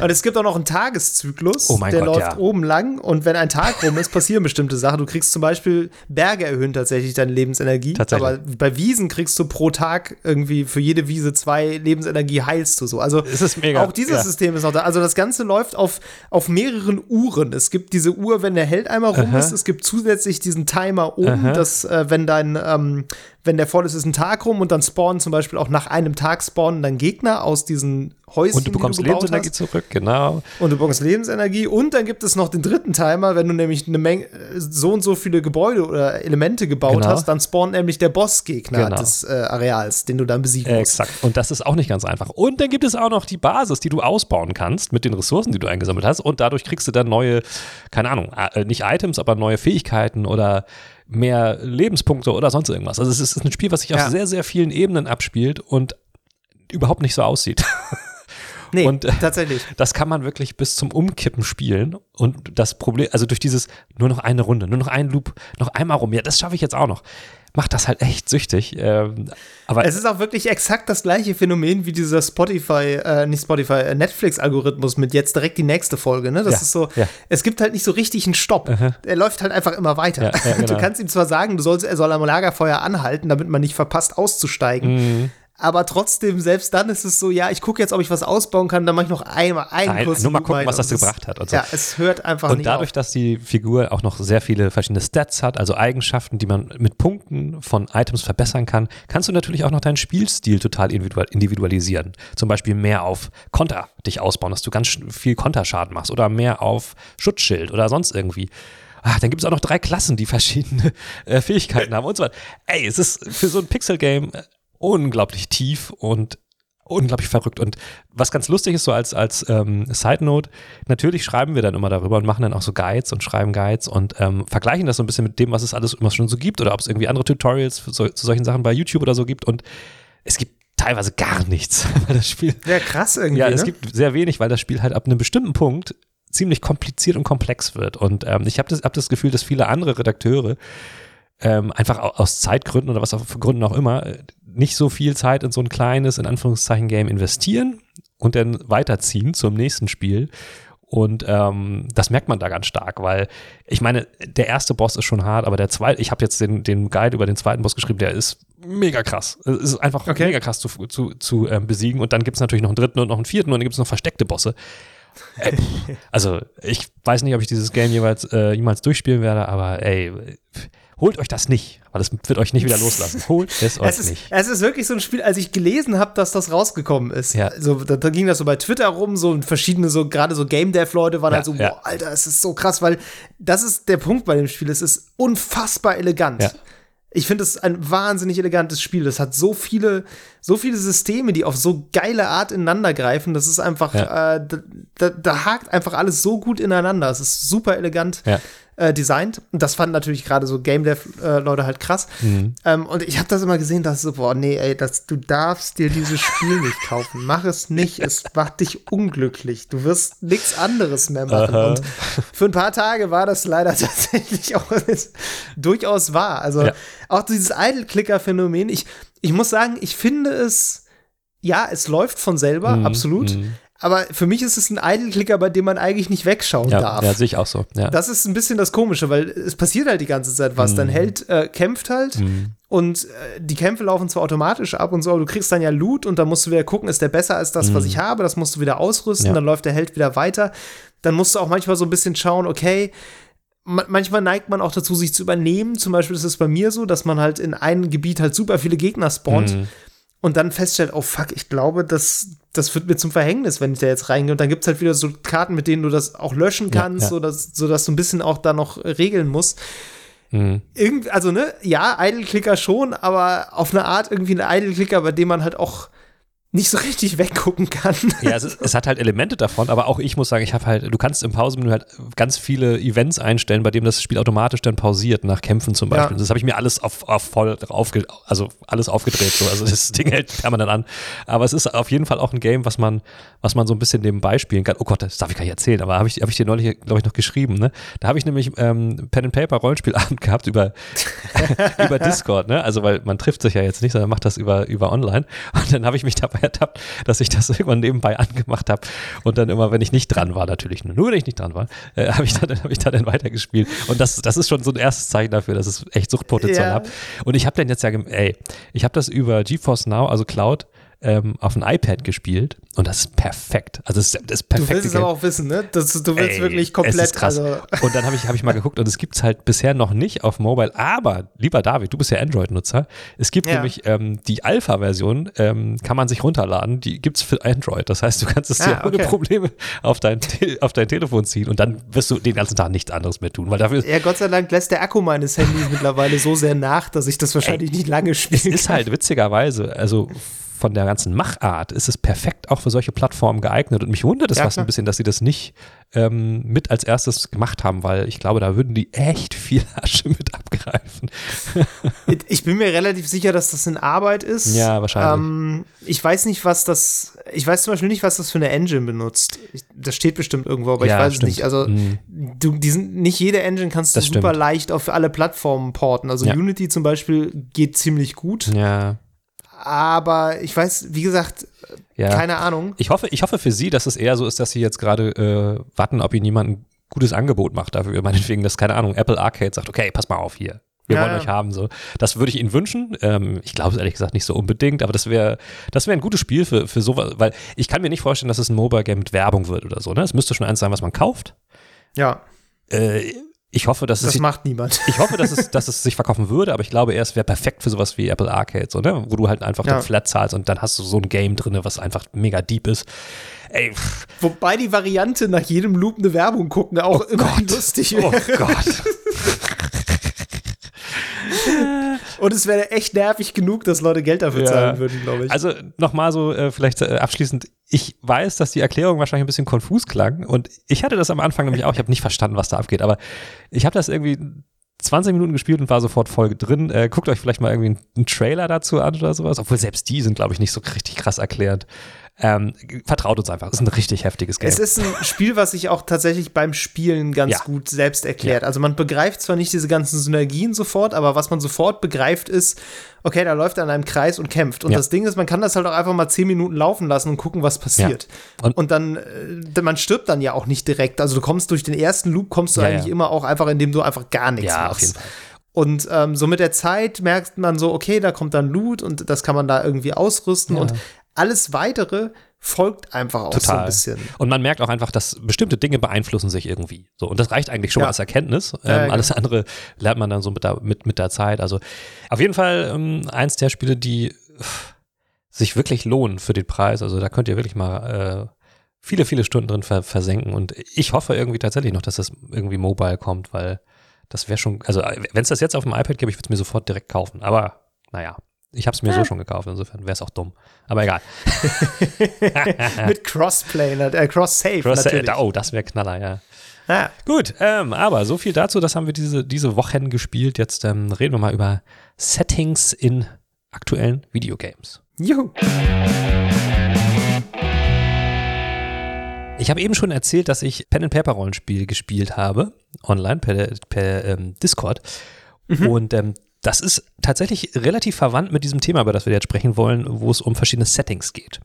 Und es gibt auch noch einen Tageszyklus, Oh der Gott, läuft ja. oben lang und wenn ein Tag rum ist, passieren bestimmte Sachen. Du kriegst zum Beispiel, Berge erhöhen tatsächlich deine Lebensenergie, Tatsächlich. aber bei Wiesen kriegst du pro Tag irgendwie für jede Wiese zwei Lebensenergie heilst du so. Also Es ist mega. auch dieses ja. System ist noch da. Also das Ganze läuft auf, auf mehreren Uhren. Es gibt diese Uhr, wenn der Held einmal rum Aha. ist. Es gibt zusätzlich diesen Timer oben, Aha. dass äh, wenn dein, ähm, wenn der voll ist, ist ein Tag rum und dann spawnen zum Beispiel auch nach einem Tag spawnen dann Gegner aus diesen Häuschen, Und du bekommst die du Lebensenergie hast. zurück, genau. Und du bekommst Lebensenergie. Und dann gibt es noch den dritten Timer, wenn du nämlich eine Menge, so und so viele Gebäude oder Elemente gebaut Genau. hast, dann spawnt nämlich der Bossgegner Genau. des äh, Areals, den du dann besiegen musst. Exakt. Und das ist auch nicht ganz einfach. Und dann gibt es auch noch die Basis, die du ausbauen kannst mit den Ressourcen, die du eingesammelt hast. Und dadurch kriegst du dann neue, keine Ahnung, äh, nicht Items, aber neue Fähigkeiten oder mehr Lebenspunkte oder sonst irgendwas. Also es ist ein Spiel, was sich Ja. auf sehr, sehr vielen Ebenen abspielt und überhaupt nicht so aussieht. Nee, Und, äh, tatsächlich. Das kann man wirklich bis zum Umkippen spielen. Und das Problem, also durch dieses nur noch eine Runde, nur noch ein Loop, noch einmal rum, ja, das schaffe ich jetzt auch noch. Macht das halt echt süchtig. Ähm, aber Es ist auch wirklich exakt das gleiche Phänomen wie dieser Spotify, äh, nicht Spotify, äh, Netflix-Algorithmus mit jetzt direkt die nächste Folge. Ne? Das Ja, ist so, ja. es gibt halt nicht so richtig einen Stopp. Er läuft halt einfach immer weiter. Ja, ja, Du genau. kannst ihm zwar sagen, du sollst, er soll am Lagerfeuer anhalten, damit man nicht verpasst, auszusteigen. Mhm. Aber trotzdem, selbst dann ist es so, ja, ich gucke jetzt, ob ich was ausbauen kann, dann mache ich noch einmal einen Ein- kurzen nur mal gucken, was das gebracht hat und so. Ja, es hört einfach Und nicht dadurch, auf. dass die Figur auch noch sehr viele verschiedene Stats hat, also Eigenschaften, die man mit Punkten von Items verbessern kann, kannst du natürlich auch noch deinen Spielstil total individual- individualisieren. Zum Beispiel mehr auf Konter dich ausbauen, dass du ganz viel Konterschaden machst oder mehr auf Schutzschild oder sonst irgendwie. Ah, dann gibt es auch noch drei Klassen, die verschiedene äh, Fähigkeiten haben und so weiter. Ey, es ist für so ein Pixel-Game äh, unglaublich tief und unglaublich verrückt. Und was ganz lustig ist, so als, als ähm, Side Note, natürlich schreiben wir dann immer darüber und machen dann auch so Guides und schreiben Guides und ähm, vergleichen das so ein bisschen mit dem, was es alles immer schon so gibt oder ob es irgendwie andere Tutorials so, zu solchen Sachen bei YouTube oder so gibt. Und es gibt teilweise gar nichts, weil das Spiel Ja, krass irgendwie. ja, ne? es gibt sehr wenig, weil das Spiel halt ab einem bestimmten Punkt ziemlich kompliziert und komplex wird. Und ähm, ich habe das, hab das Gefühl, dass viele andere Redakteure ähm, einfach au- aus Zeitgründen oder was auch für Gründen auch immer äh, nicht so viel Zeit in so ein kleines, in Anführungszeichen, Game investieren und dann weiterziehen zum nächsten Spiel. Und ähm, das merkt man da ganz stark, weil ich meine, der erste Boss ist schon hart, aber der zweite, ich habe jetzt den, den Guide über den zweiten Boss geschrieben, der ist mega krass. Es ist einfach Okay. mega krass zu, zu, zu ähm, besiegen. Und dann gibt es natürlich noch einen dritten und noch einen vierten und dann gibt es noch versteckte Bosse. Äh, pff, also, ich weiß nicht, ob ich dieses Game jeweils, äh, jemals durchspielen werde, aber ey, holt euch das nicht, weil es wird euch nicht wieder loslassen. Holt es euch Es ist, nicht. es ist wirklich so ein Spiel, als ich gelesen habe, dass das rausgekommen ist. Ja. So, da, da ging das so bei Twitter rum, so verschiedene, so gerade so Game Dev-Leute waren Ja, halt so, ja. boah, Alter, es ist so krass, weil das ist der Punkt bei dem Spiel. Es ist unfassbar elegant. Ja. Ich finde es ein wahnsinnig elegantes Spiel. Das hat so viele, so viele Systeme, die auf so geile Art ineinander greifen. Das ist einfach, Ja. äh, da, da, da hakt einfach alles so gut ineinander. Es ist super elegant Ja. Äh, designt. Und das fanden natürlich gerade so Game Dev-Leute halt krass. Mhm. Ähm, und ich habe das immer gesehen, dass so, boah, nee, ey, das, du darfst dir dieses Spiel nicht kaufen. Mach es nicht. Es macht dich unglücklich. Du wirst nichts anderes mehr machen. Aha. Und für ein paar Tage war das leider tatsächlich auch durchaus wahr. Also Ja. auch dieses Idle-Clicker-Phänomen. Ich, ich muss sagen, ich finde es, ja, es läuft von selber, Mhm, absolut. mhm. Aber für mich ist es ein Idle-Clicker, bei dem man eigentlich nicht wegschauen Ja, darf. ja sehe ich auch so. Ja. Das ist ein bisschen das Komische, weil es passiert halt die ganze Zeit was. Mhm. Dein Held äh, kämpft halt und äh, die Kämpfe laufen zwar automatisch ab und so, aber du kriegst dann ja Loot und dann musst du wieder gucken, ist der besser als das, was ich habe. Das musst du wieder ausrüsten, Mhm. Ja. dann läuft der Held wieder weiter. Dann musst du auch manchmal so ein bisschen schauen, okay, ma- manchmal neigt man auch dazu, sich zu übernehmen. Zum Beispiel ist es bei mir so, dass man halt in einem Gebiet halt super viele Gegner spawnt Mhm. und dann feststellt, oh fuck, ich glaube, das das wird mir zum Verhängnis, wenn ich da jetzt reingehe. Und dann gibt es halt wieder so Karten, mit denen du das auch löschen kannst, ja, ja. Sodass, sodass du ein bisschen auch da noch regeln musst. Mhm. Irgend, also, ne, ja, Idle-Clicker schon, aber auf eine Art irgendwie ein Idle-Clicker, bei dem man halt auch nicht so richtig weggucken kann. Ja, es, es, hat halt Elemente davon, aber auch ich muss sagen, ich habe halt, du kannst im Pausenmenü halt ganz viele Events einstellen, bei dem das Spiel automatisch dann pausiert, nach Kämpfen zum Beispiel. Ja. Das habe ich mir alles auf, auf voll aufge, also alles aufgedreht, so. Also das Ding hält permanent an. Aber es ist auf jeden Fall auch ein Game, was man, was man so ein bisschen nebenbei spielen kann. Oh Gott, das darf ich gar nicht erzählen, aber habe ich, hab ich dir neulich, glaube ich, noch geschrieben, ne? Da habe ich nämlich ähm, Pen and Paper Rollenspielabend gehabt über, über Discord, ne? Also weil man trifft sich ja jetzt nicht, sondern macht das über, über online. Und dann habe ich mich dabei ertappt, dass ich das irgendwann nebenbei angemacht habe und dann immer, wenn ich nicht dran war, natürlich nur, nur wenn ich nicht dran war, äh, habe ich, dann, hab ich da dann weitergespielt. Und das, das ist schon so ein erstes Zeichen dafür, dass es echt Suchtpotenzial ja. hat. Und ich habe dann jetzt ja, ey, ich habe das über GeForce Now, also Cloud, ähm, auf ein iPad gespielt und das ist perfekt. Also das ist, das ist perfekt. Du willst es aber auch wissen, ne? Das, du willst Ey, wirklich komplett. Es ist krass. Also und dann habe ich, hab ich mal geguckt und es gibt es halt bisher noch nicht auf Mobile. Aber, lieber David, du bist ja Android-Nutzer. Es gibt ja. nämlich ähm, die Alpha-Version, ähm, kann man sich runterladen. Die gibt es für Android. Das heißt, du kannst es dir ah, okay. ohne Probleme auf dein, auf dein Telefon ziehen und dann wirst du den ganzen Tag nichts anderes mehr tun. Weil dafür ja, Gott sei Dank lässt der Akku meines Handys mittlerweile so sehr nach, dass ich das wahrscheinlich Ey, nicht lange spiele. Es ist halt witzigerweise, also von der ganzen Machart ist es perfekt auch für solche Plattformen geeignet. Und mich wundert es ja, fast klar. ein bisschen, dass sie das nicht ähm, mit als erstes gemacht haben, weil ich glaube, da würden die echt viel Asche mit abgreifen. ich bin mir relativ sicher, dass das in Arbeit ist. Ja, wahrscheinlich. Ähm, ich weiß nicht, was das, ich weiß zum Beispiel nicht, was das für eine Engine benutzt. Ich, das steht bestimmt irgendwo, aber ja, ich weiß stimmt. es nicht. Also, mhm. du, die sind, nicht jede Engine kannst du das super stimmt. leicht auf alle Plattformen porten. Also ja. Unity zum Beispiel geht ziemlich gut. Ja. Aber ich weiß, wie gesagt, ja. keine Ahnung. Ich hoffe, ich hoffe für Sie, dass es eher so ist, dass Sie jetzt gerade äh, warten, ob Ihnen jemand ein gutes Angebot macht dafür. Meinetwegen, dass, keine Ahnung, Apple Arcade sagt, okay, pass mal auf hier. Wir ja, wollen euch haben. So. Das würde ich Ihnen wünschen. Ähm, ich glaube es ehrlich gesagt nicht so unbedingt, aber das wäre das wäre ein gutes Spiel für, für sowas, weil ich kann mir nicht vorstellen, dass es ein Mobile Game mit Werbung wird oder so. Ne? Es müsste schon eins sein, was man kauft. Ja. Äh, ich hoffe, dass das es. macht niemand. Ich hoffe, dass es, dass es sich verkaufen würde, aber ich glaube, er wäre perfekt für sowas wie Apple Arcade, so, ne? wo du halt einfach ja. den Flat zahlst und dann hast du so ein Game drin, was einfach mega deep ist. Ey. Wobei die Variante nach jedem Loop eine Werbung gucken auch oh immer Gott. lustig wäre. Oh Gott. Und es wäre echt nervig genug, dass Leute Geld dafür ja. zahlen würden, glaube ich. Also nochmal so äh, vielleicht äh, abschließend. Ich weiß, dass die Erklärung wahrscheinlich ein bisschen konfus klang und ich hatte das am Anfang nämlich auch. Ich habe nicht verstanden, was da abgeht, aber ich habe das irgendwie 20 Minuten gespielt und war sofort voll drin. Äh, guckt euch vielleicht mal irgendwie einen Trailer dazu an oder sowas. Obwohl selbst die sind, glaube ich, nicht so richtig krass erklärend. Ähm, vertraut uns einfach. Es ist ein richtig heftiges Game. Es ist ein Spiel, was sich auch tatsächlich beim Spielen ganz ja. gut selbst erklärt. Ja. Also man begreift zwar nicht diese ganzen Synergien sofort, aber was man sofort begreift ist, okay, da läuft er in einem Kreis und kämpft. Und ja. das Ding ist, man kann das halt auch einfach mal zehn Minuten laufen lassen und gucken, was passiert. Und, und, dann, äh, man stirbt dann ja auch nicht direkt. Also du kommst durch den ersten Loop, kommst du eigentlich immer auch einfach, indem du einfach gar nichts machst. Auf jeden Fall. Und ähm, so mit der Zeit merkt man so, okay, da kommt dann Loot und das kann man da irgendwie ausrüsten. Und alles weitere folgt einfach auch Total. so ein bisschen. Und man merkt auch einfach, dass bestimmte Dinge beeinflussen sich irgendwie. So, und das reicht eigentlich schon ja. mal als Erkenntnis. Ähm, ja, genau. Alles andere lernt man dann so mit der, mit, mit der Zeit. Also auf jeden Fall ähm, eins der Spiele, die sich wirklich lohnen für den Preis. Also da könnt ihr wirklich mal äh, viele, viele Stunden drin ver versenken. Und ich hoffe irgendwie tatsächlich noch, dass das irgendwie mobile kommt, weil das wäre schon, also wenn es das jetzt auf dem iPad gäbe, ich würde es mir sofort direkt kaufen. Aber naja, ich habe es mir ja. so schon gekauft, insofern wäre es auch dumm. Aber egal. Mit Crossplay, äh, Cross-Save Cross natürlich. Oh, das wäre Knaller, ja. Ah. Gut, ähm, aber so viel dazu, das haben wir diese, diese Wochen gespielt. Jetzt ähm, reden wir mal über Settings in aktuellen Videogames. Juhu. Ich habe eben schon erzählt, dass ich Pen and Paper Rollenspiel gespielt habe, online per, per ähm, Discord. Mhm. Und ähm, das ist tatsächlich relativ verwandt mit diesem Thema, über das wir jetzt sprechen wollen, wo es um verschiedene Settings geht.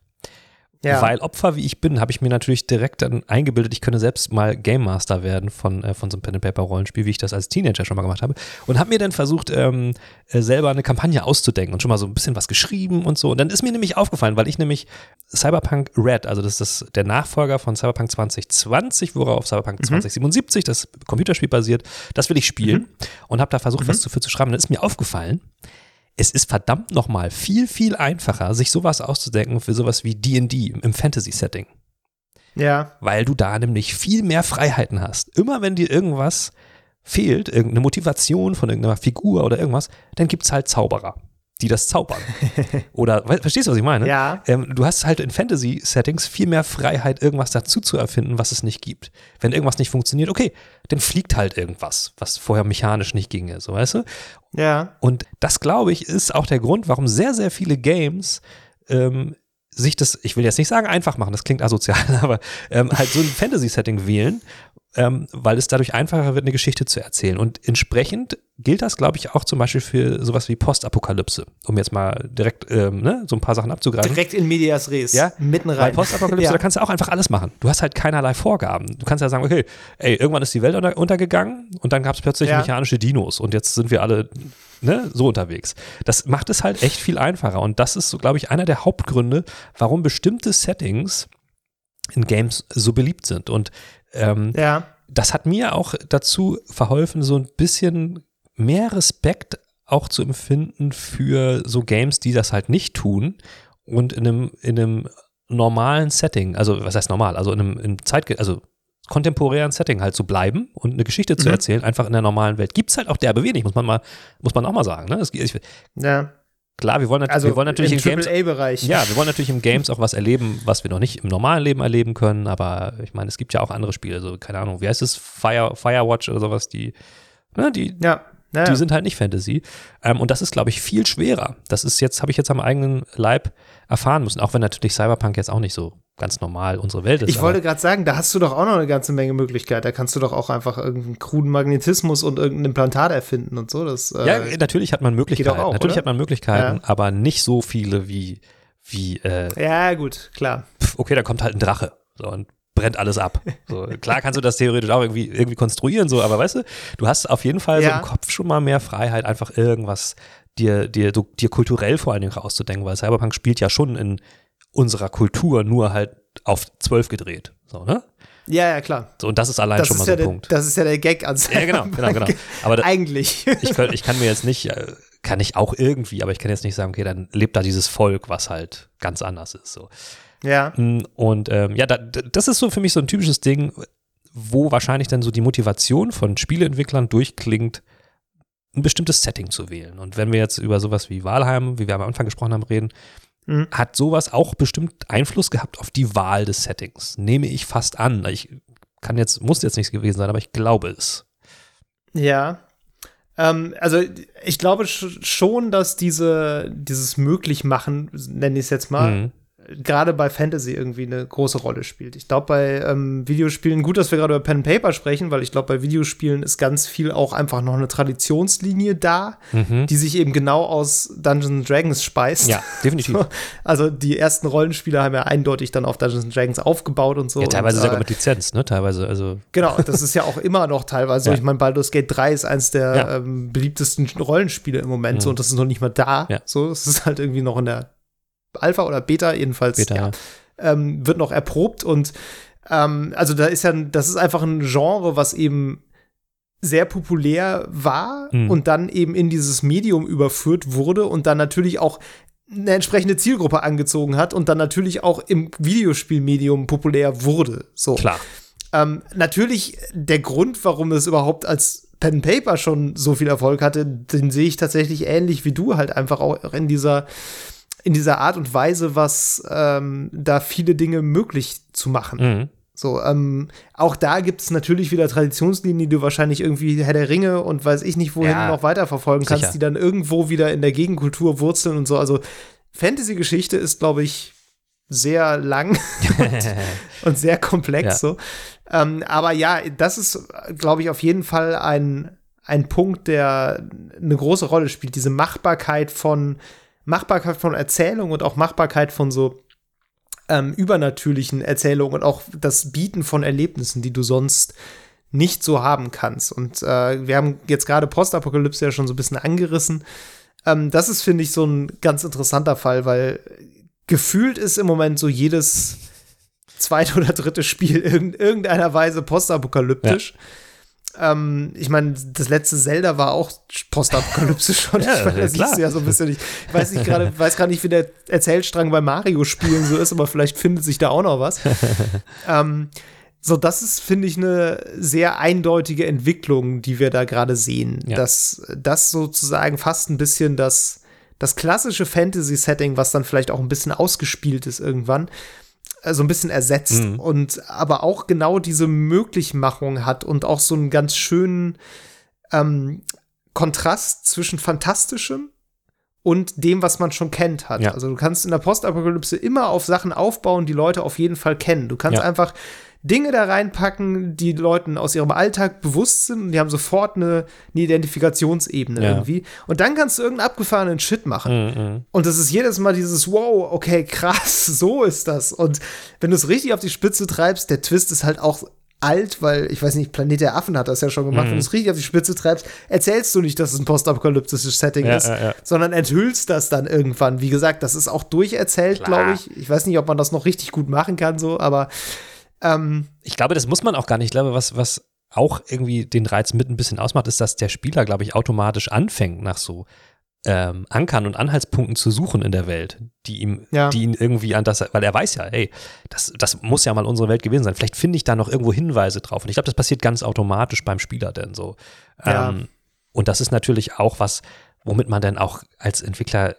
Ja. Weil Opfer wie ich bin, habe ich mir natürlich direkt dann eingebildet, ich könne selbst mal Game Master werden von, äh, von so einem Pen and Paper Rollenspiel, wie ich das als Teenager schon mal gemacht habe. Und habe mir dann versucht, ähm, äh, selber eine Kampagne auszudenken und schon mal so ein bisschen was geschrieben und so. Und dann ist mir nämlich aufgefallen, weil ich nämlich Cyberpunk Red, also das ist das, der Nachfolger von Cyberpunk 2020, worauf Cyberpunk mhm. 2077, das Computerspiel basiert, das will ich spielen mhm. und habe da versucht, mhm. was dafür zu schreiben. Und dann ist mir aufgefallen, es ist verdammt nochmal viel, viel einfacher, sich sowas auszudenken für sowas wie D&D im Fantasy-Setting. Ja. Weil du da nämlich viel mehr Freiheiten hast. Immer wenn dir irgendwas fehlt, irgendeine Motivation von irgendeiner Figur oder irgendwas, dann gibt es halt Zauberer, die das zaubern. oder, verstehst du, was ich meine? Ja. Ähm, du hast halt in Fantasy-Settings viel mehr Freiheit, irgendwas dazu zu erfinden, was es nicht gibt. Wenn irgendwas nicht funktioniert, okay, dann fliegt halt irgendwas, was vorher mechanisch nicht ginge, so weißt du? Ja. Und das, glaube ich, ist auch der Grund, warum sehr, sehr viele Games ähm, sich das, ich will jetzt nicht sagen einfach machen, das klingt asozial, aber ähm, halt so ein Fantasy-Setting wählen, ähm, weil es dadurch einfacher wird, eine Geschichte zu erzählen. Und entsprechend gilt das, glaube ich, auch zum Beispiel für sowas wie Postapokalypse, um jetzt mal direkt ähm, ne, so ein paar Sachen abzugreifen. Direkt in Medias Res. Ja, mitten rein. Bei Postapokalypse, ja. da kannst du auch einfach alles machen. Du hast halt keinerlei Vorgaben. Du kannst ja sagen, okay, ey, irgendwann ist die Welt unter, untergegangen und dann gab es plötzlich Ja. mechanische Dinos und jetzt sind wir alle ne, so unterwegs. Das macht es halt echt viel einfacher und das ist so, glaube ich, einer der Hauptgründe, warum bestimmte Settings in Games so beliebt sind. Und ähm, ja. das hat mir auch dazu verholfen, so ein bisschen mehr Respekt auch zu empfinden für so Games, die das halt nicht tun und in einem, in einem normalen Setting, also was heißt normal, also in einem, in Zeit, also kontemporären Setting halt zu bleiben und eine Geschichte zu Mhm. erzählen, einfach in der normalen Welt. Gibt es halt auch derbe wenig, muss man mal, muss man auch mal sagen. Ne? Es, ich, ja. Klar, wir wollen, nat Also wir wollen natürlich im in Games ja, wir wollen natürlich im Games auch was erleben, was wir noch nicht im normalen Leben erleben können, aber ich meine, es gibt ja auch andere Spiele, so, keine Ahnung, wie heißt es, Fire, Firewatch oder sowas, die, ne, die, Ja. ja. die sind halt nicht Fantasy. Ähm, und das ist, glaube ich, viel schwerer. Das ist jetzt, habe ich jetzt am eigenen Leib erfahren müssen, auch wenn natürlich Cyberpunk jetzt auch nicht so ganz normal unsere Welt ist. Ich wollte gerade sagen, da hast du doch auch noch eine ganze Menge Möglichkeiten. Da kannst du doch auch einfach irgendeinen kruden Magnetismus und irgendein Implantat erfinden und so. Das, äh, ja, natürlich hat man Möglichkeiten. auch, natürlich oder? hat man Möglichkeiten, Ja. aber nicht so viele wie, wie, äh, ja, gut, klar. pf, okay, da kommt halt ein Drache so, und brennt alles ab. So, klar kannst du das theoretisch auch irgendwie, irgendwie konstruieren, so, aber weißt du, du hast auf jeden Fall so Ja. im Kopf schon mal mehr Freiheit, einfach irgendwas dir, dir, dir kulturell vor allen Dingen rauszudenken, weil Cyberpunk spielt ja schon in unserer Kultur nur halt auf zwölf gedreht. So, ne? Ja, ja, klar. So, und das ist allein Das schon mal ist, so ja ein der, Punkt. das ist ja der Gag an Ja, genau, genau, genau. Aber da, Eigentlich. ich, könnt, ich kann mir jetzt nicht, äh, kann ich auch irgendwie, aber ich kann jetzt nicht sagen, okay, dann lebt da dieses Volk, was halt ganz anders ist. So. ja. Mm, Und ähm, ja, da, das ist so für mich so ein typisches Ding, wo wahrscheinlich dann so die Motivation von Spieleentwicklern durchklingt, ein bestimmtes Setting zu wählen. Und wenn wir jetzt über sowas wie Valheim, wie wir am Anfang gesprochen haben, reden, Mhm. hat sowas auch bestimmt Einfluss gehabt auf die Wahl des Settings. Nehme ich fast an. Ich kann jetzt, muss jetzt nichts gewesen sein, aber ich glaube es. Ja. Ähm, also ich glaube sch schon, dass diese, dieses Möglichmachen, nenne ich es jetzt mal, Mhm. Gerade bei Fantasy irgendwie eine große Rolle spielt. Ich glaube, bei ähm, Videospielen, gut, dass wir gerade über Pen and Paper sprechen, weil ich glaube, bei Videospielen ist ganz viel auch einfach noch eine Traditionslinie da, Mhm. die sich eben genau aus Dungeons Dragons speist. Ja, definitiv. Also die ersten Rollenspiele haben ja eindeutig dann auf Dungeons Dragons aufgebaut und so. Ja, teilweise und, sogar äh, mit Lizenz, ne? Teilweise, also. Genau, das ist ja auch immer noch teilweise. Ja. Ich meine, Baldur's Gate 3 ist eins der Ja. ähm, beliebtesten Rollenspiele im Moment Mhm. so und das ist noch nicht mal da. Ja. So, es ist halt irgendwie noch in der Alpha oder Beta, jedenfalls Beta, ja, ähm, wird noch erprobt und ähm, also da ist ja, das ist einfach ein Genre, was eben sehr populär war Mhm. und dann eben in dieses Medium überführt wurde und dann natürlich auch eine entsprechende Zielgruppe angezogen hat und dann natürlich auch im Videospielmedium populär wurde. So. Klar. Ähm, natürlich der Grund, warum es überhaupt als Pen and Paper schon so viel Erfolg hatte, den sehe ich tatsächlich ähnlich wie du, halt einfach auch in dieser in dieser Art und Weise, was ähm, da viele Dinge möglich zu machen. Mhm. So, ähm, auch da gibt es natürlich wieder Traditionslinien, die du wahrscheinlich irgendwie Herr der Ringe und weiß ich nicht wohin Ja, noch weiterverfolgen kannst, sicher. die dann irgendwo wieder in der Gegenkultur wurzeln und so. Also Fantasy-Geschichte ist, glaube ich, sehr lang und sehr komplex Ja. so. Ähm, aber ja, das ist, glaube ich, auf jeden Fall ein, ein Punkt, der eine große Rolle spielt. Diese Machbarkeit von Machbarkeit von Erzählung und auch Machbarkeit von so ähm, übernatürlichen Erzählungen und auch das Bieten von Erlebnissen, die du sonst nicht so haben kannst. Und äh, wir haben jetzt gerade Postapokalypse ja schon so ein bisschen angerissen. Ähm, das ist, finde ich, so ein ganz interessanter Fall, weil gefühlt ist im Moment so jedes zweite oder dritte Spiel in irgendeiner Weise postapokalyptisch. Ähm, ich meine, das letzte Zelda war auch Postapokalypse schon. Ja, ich meine, das klar. ja so ein bisschen. Ich weiß nicht gerade, weiß gerade nicht, wie der Erzählstrang bei Mario-Spielen so ist, aber vielleicht findet sich da auch noch was. ähm, so, das ist, finde ich, eine sehr eindeutige Entwicklung, die wir da gerade sehen. Ja. Dass das sozusagen fast ein bisschen das, das klassische Fantasy-Setting, was dann vielleicht auch ein bisschen ausgespielt ist irgendwann, so ein bisschen ersetzt Mhm. und aber auch genau diese Möglichmachung hat und auch so einen ganz schönen ähm, Kontrast zwischen Fantastischem und dem, was man schon kennt hat. Ja. Also du kannst in der Postapokalypse immer auf Sachen aufbauen, die Leute auf jeden Fall kennen. Du kannst Ja. einfach Dinge da reinpacken, die Leuten aus ihrem Alltag bewusst sind und die haben sofort eine, eine Identifikationsebene Ja. irgendwie. Und dann kannst du irgendeinen abgefahrenen Shit machen. Mhm. Und das ist jedes Mal dieses Wow, okay, krass, so ist das. Und wenn du es richtig auf die Spitze treibst, der Twist ist halt auch alt, weil ich weiß nicht, Planet der Affen hat das ja schon gemacht. Mhm. Wenn du es richtig auf die Spitze treibst, erzählst du nicht, dass es ein postapokalyptisches Setting Ja, ist, ja, ja. sondern enthüllst das dann irgendwann. Wie gesagt, das ist auch durcherzählt, glaube ich. Ich weiß nicht, ob man das noch richtig gut machen kann, so, aber ähm, Ich glaube, das muss man auch gar nicht. Ich glaube, was, was auch irgendwie den Reiz mit ein bisschen ausmacht, ist, dass der Spieler, glaube ich, automatisch anfängt, nach so ähm, Ankern und Anhaltspunkten zu suchen in der Welt, die ihm, Ja. die ihn irgendwie an das, weil er weiß ja, ey, das, das muss ja mal unsere Welt gewesen sein. Vielleicht finde ich da noch irgendwo Hinweise drauf. Und ich glaube, das passiert ganz automatisch beim Spieler denn so. Ja. Ähm, und das ist natürlich auch was, womit man dann auch als Entwickler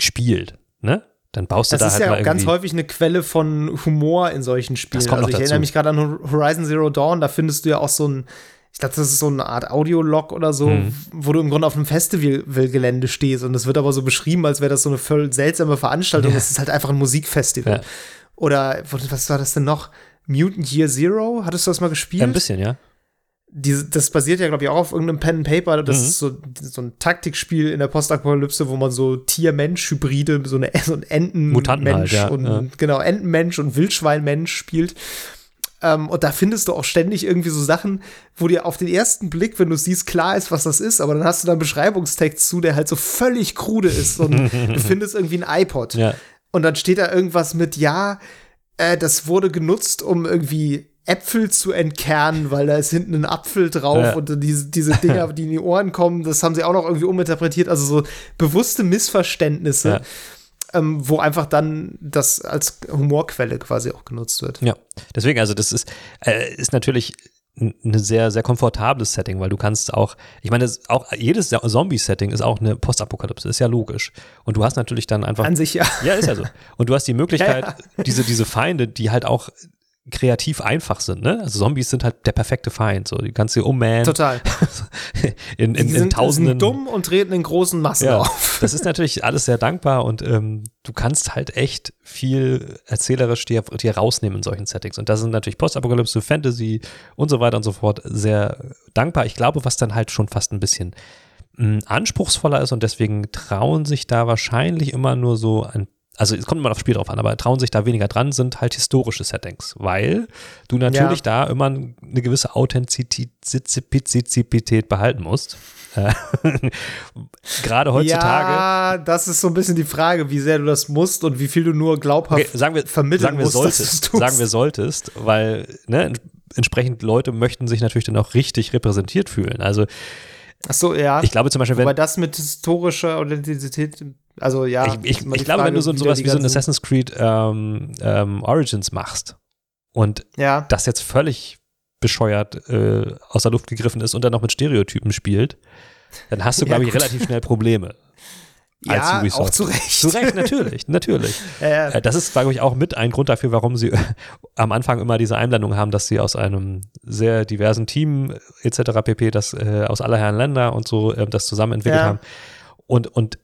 spielt, ne? Dann baust du Das da ist halt ja mal auch ganz häufig eine Quelle von Humor in solchen Spielen. Das kommt also noch ich dazu. erinnere mich gerade an Horizon Zero Dawn, da findest du ja auch so ein, ich glaube, das ist so eine Art Audiolog oder so, Mhm. wo du im Grunde auf einem Festivalgelände stehst und das wird aber so beschrieben, als wäre das so eine voll seltsame Veranstaltung. Ja. Es ist halt einfach ein Musikfestival. Ja. Oder was war das denn noch? Mutant Year Zero? Hattest du das mal gespielt? Ein bisschen, ja. Diese, das basiert ja, glaube ich, auch auf irgendeinem Pen and Paper. Das Mhm. ist so, so ein Taktikspiel in der Postapokalypse, wo man so Tier-Mensch-Hybride, so, eine, so ein Entenmensch halt, ja, und ja. genau, Entenmensch und Wildschweinmensch spielt. Ähm, und da findest du auch ständig irgendwie so Sachen, wo dir auf den ersten Blick, wenn du siehst, klar ist, was das ist, aber dann hast du da einen Beschreibungstext zu, der halt so völlig krude ist. Und du findest irgendwie ein iPod. Ja. Und dann steht da irgendwas mit, ja, äh, das wurde genutzt, um irgendwie Äpfel zu entkernen, weil da ist hinten ein Apfel drauf Ja. und diese, diese Dinger, die in die Ohren kommen, das haben sie auch noch irgendwie uminterpretiert. Also so bewusste Missverständnisse, Ja. ähm, wo einfach dann das als Humorquelle quasi auch genutzt wird. Ja, deswegen, also das ist, äh, ist natürlich ein sehr, sehr komfortables Setting, weil du kannst auch, ich meine, auch jedes Zombie-Setting ist auch eine Postapokalypse, ist ja logisch. Und du hast natürlich dann einfach. An sich ja. ja, ist ja so. Und du hast die Möglichkeit, Ja, diese, diese Feinde, die halt auch kreativ einfach sind, ne? Also Zombies sind halt der perfekte Feind, so. Die kannst du ummähen. Total. in, in, Die in sind, Tausenden. sind dumm und treten in großen Massen Ja, auf. das ist natürlich alles sehr dankbar und ähm, du kannst halt echt viel erzählerisch dir, dir rausnehmen in solchen Settings. Und da sind natürlich Postapokalypse, Fantasy und so weiter und so fort sehr dankbar. Ich glaube, was dann halt schon fast ein bisschen mh, anspruchsvoller ist und deswegen trauen sich da wahrscheinlich immer nur so ein also es kommt immer aufs Spiel drauf an, aber trauen sich da weniger dran, sind halt historische Settings, weil du natürlich da immer eine gewisse Authentizität behalten musst. Äh, Gerade heutzutage. Ja, das ist so ein bisschen die Frage, wie sehr du das musst und wie viel du nur glaubhaft Okay, sagen wir, vermitteln sagen wir musst, solltest, sagen wir solltest, weil ne, ents- entsprechend Leute möchten sich natürlich dann auch richtig repräsentiert fühlen. Also Ach so, ja. ich glaube zum Beispiel, wenn Wobei das mit historischer Authentizität, also ja. ich, ich, ich glaube, wenn du so, sowas wie so ein Assassin's Creed ähm, ähm, Origins machst und Ja, das jetzt völlig bescheuert äh, aus der Luft gegriffen ist und dann noch mit Stereotypen spielt, dann hast du, glaube ich, relativ schnell Probleme. Als ja Ubisoft. auch zu Recht. Zu Recht, natürlich, natürlich. Äh, Das ist, glaube ich, auch mit ein Grund dafür, warum sie am Anfang immer diese Einblendung haben, dass sie aus einem sehr diversen Team äh, etc. pp, das äh, aus aller Herren Länder und so äh, das zusammen entwickelt Ja. haben. Und, und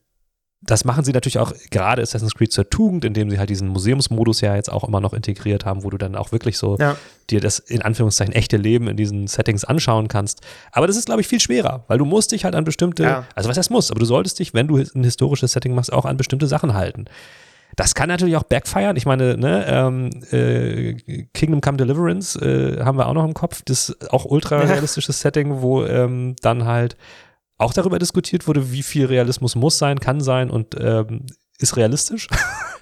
das machen sie natürlich auch gerade Assassin's Creed zur Tugend, indem sie halt diesen Museumsmodus ja jetzt auch immer noch integriert haben, wo du dann auch wirklich so Ja. dir das in Anführungszeichen echte Leben in diesen Settings anschauen kannst. Aber das ist, glaube ich, viel schwerer, weil du musst dich halt an bestimmte, Ja. also was heißt muss, aber du solltest dich, wenn du ein historisches Setting machst, auch an bestimmte Sachen halten. Das kann natürlich auch backfiren. Ich meine, ne, ähm, äh, Kingdom Come Deliverance äh, haben wir auch noch im Kopf. Das ist auch ultra realistisches Setting, wo ähm, dann halt auch darüber diskutiert wurde, wie viel Realismus muss sein, kann sein und ähm, ist realistisch.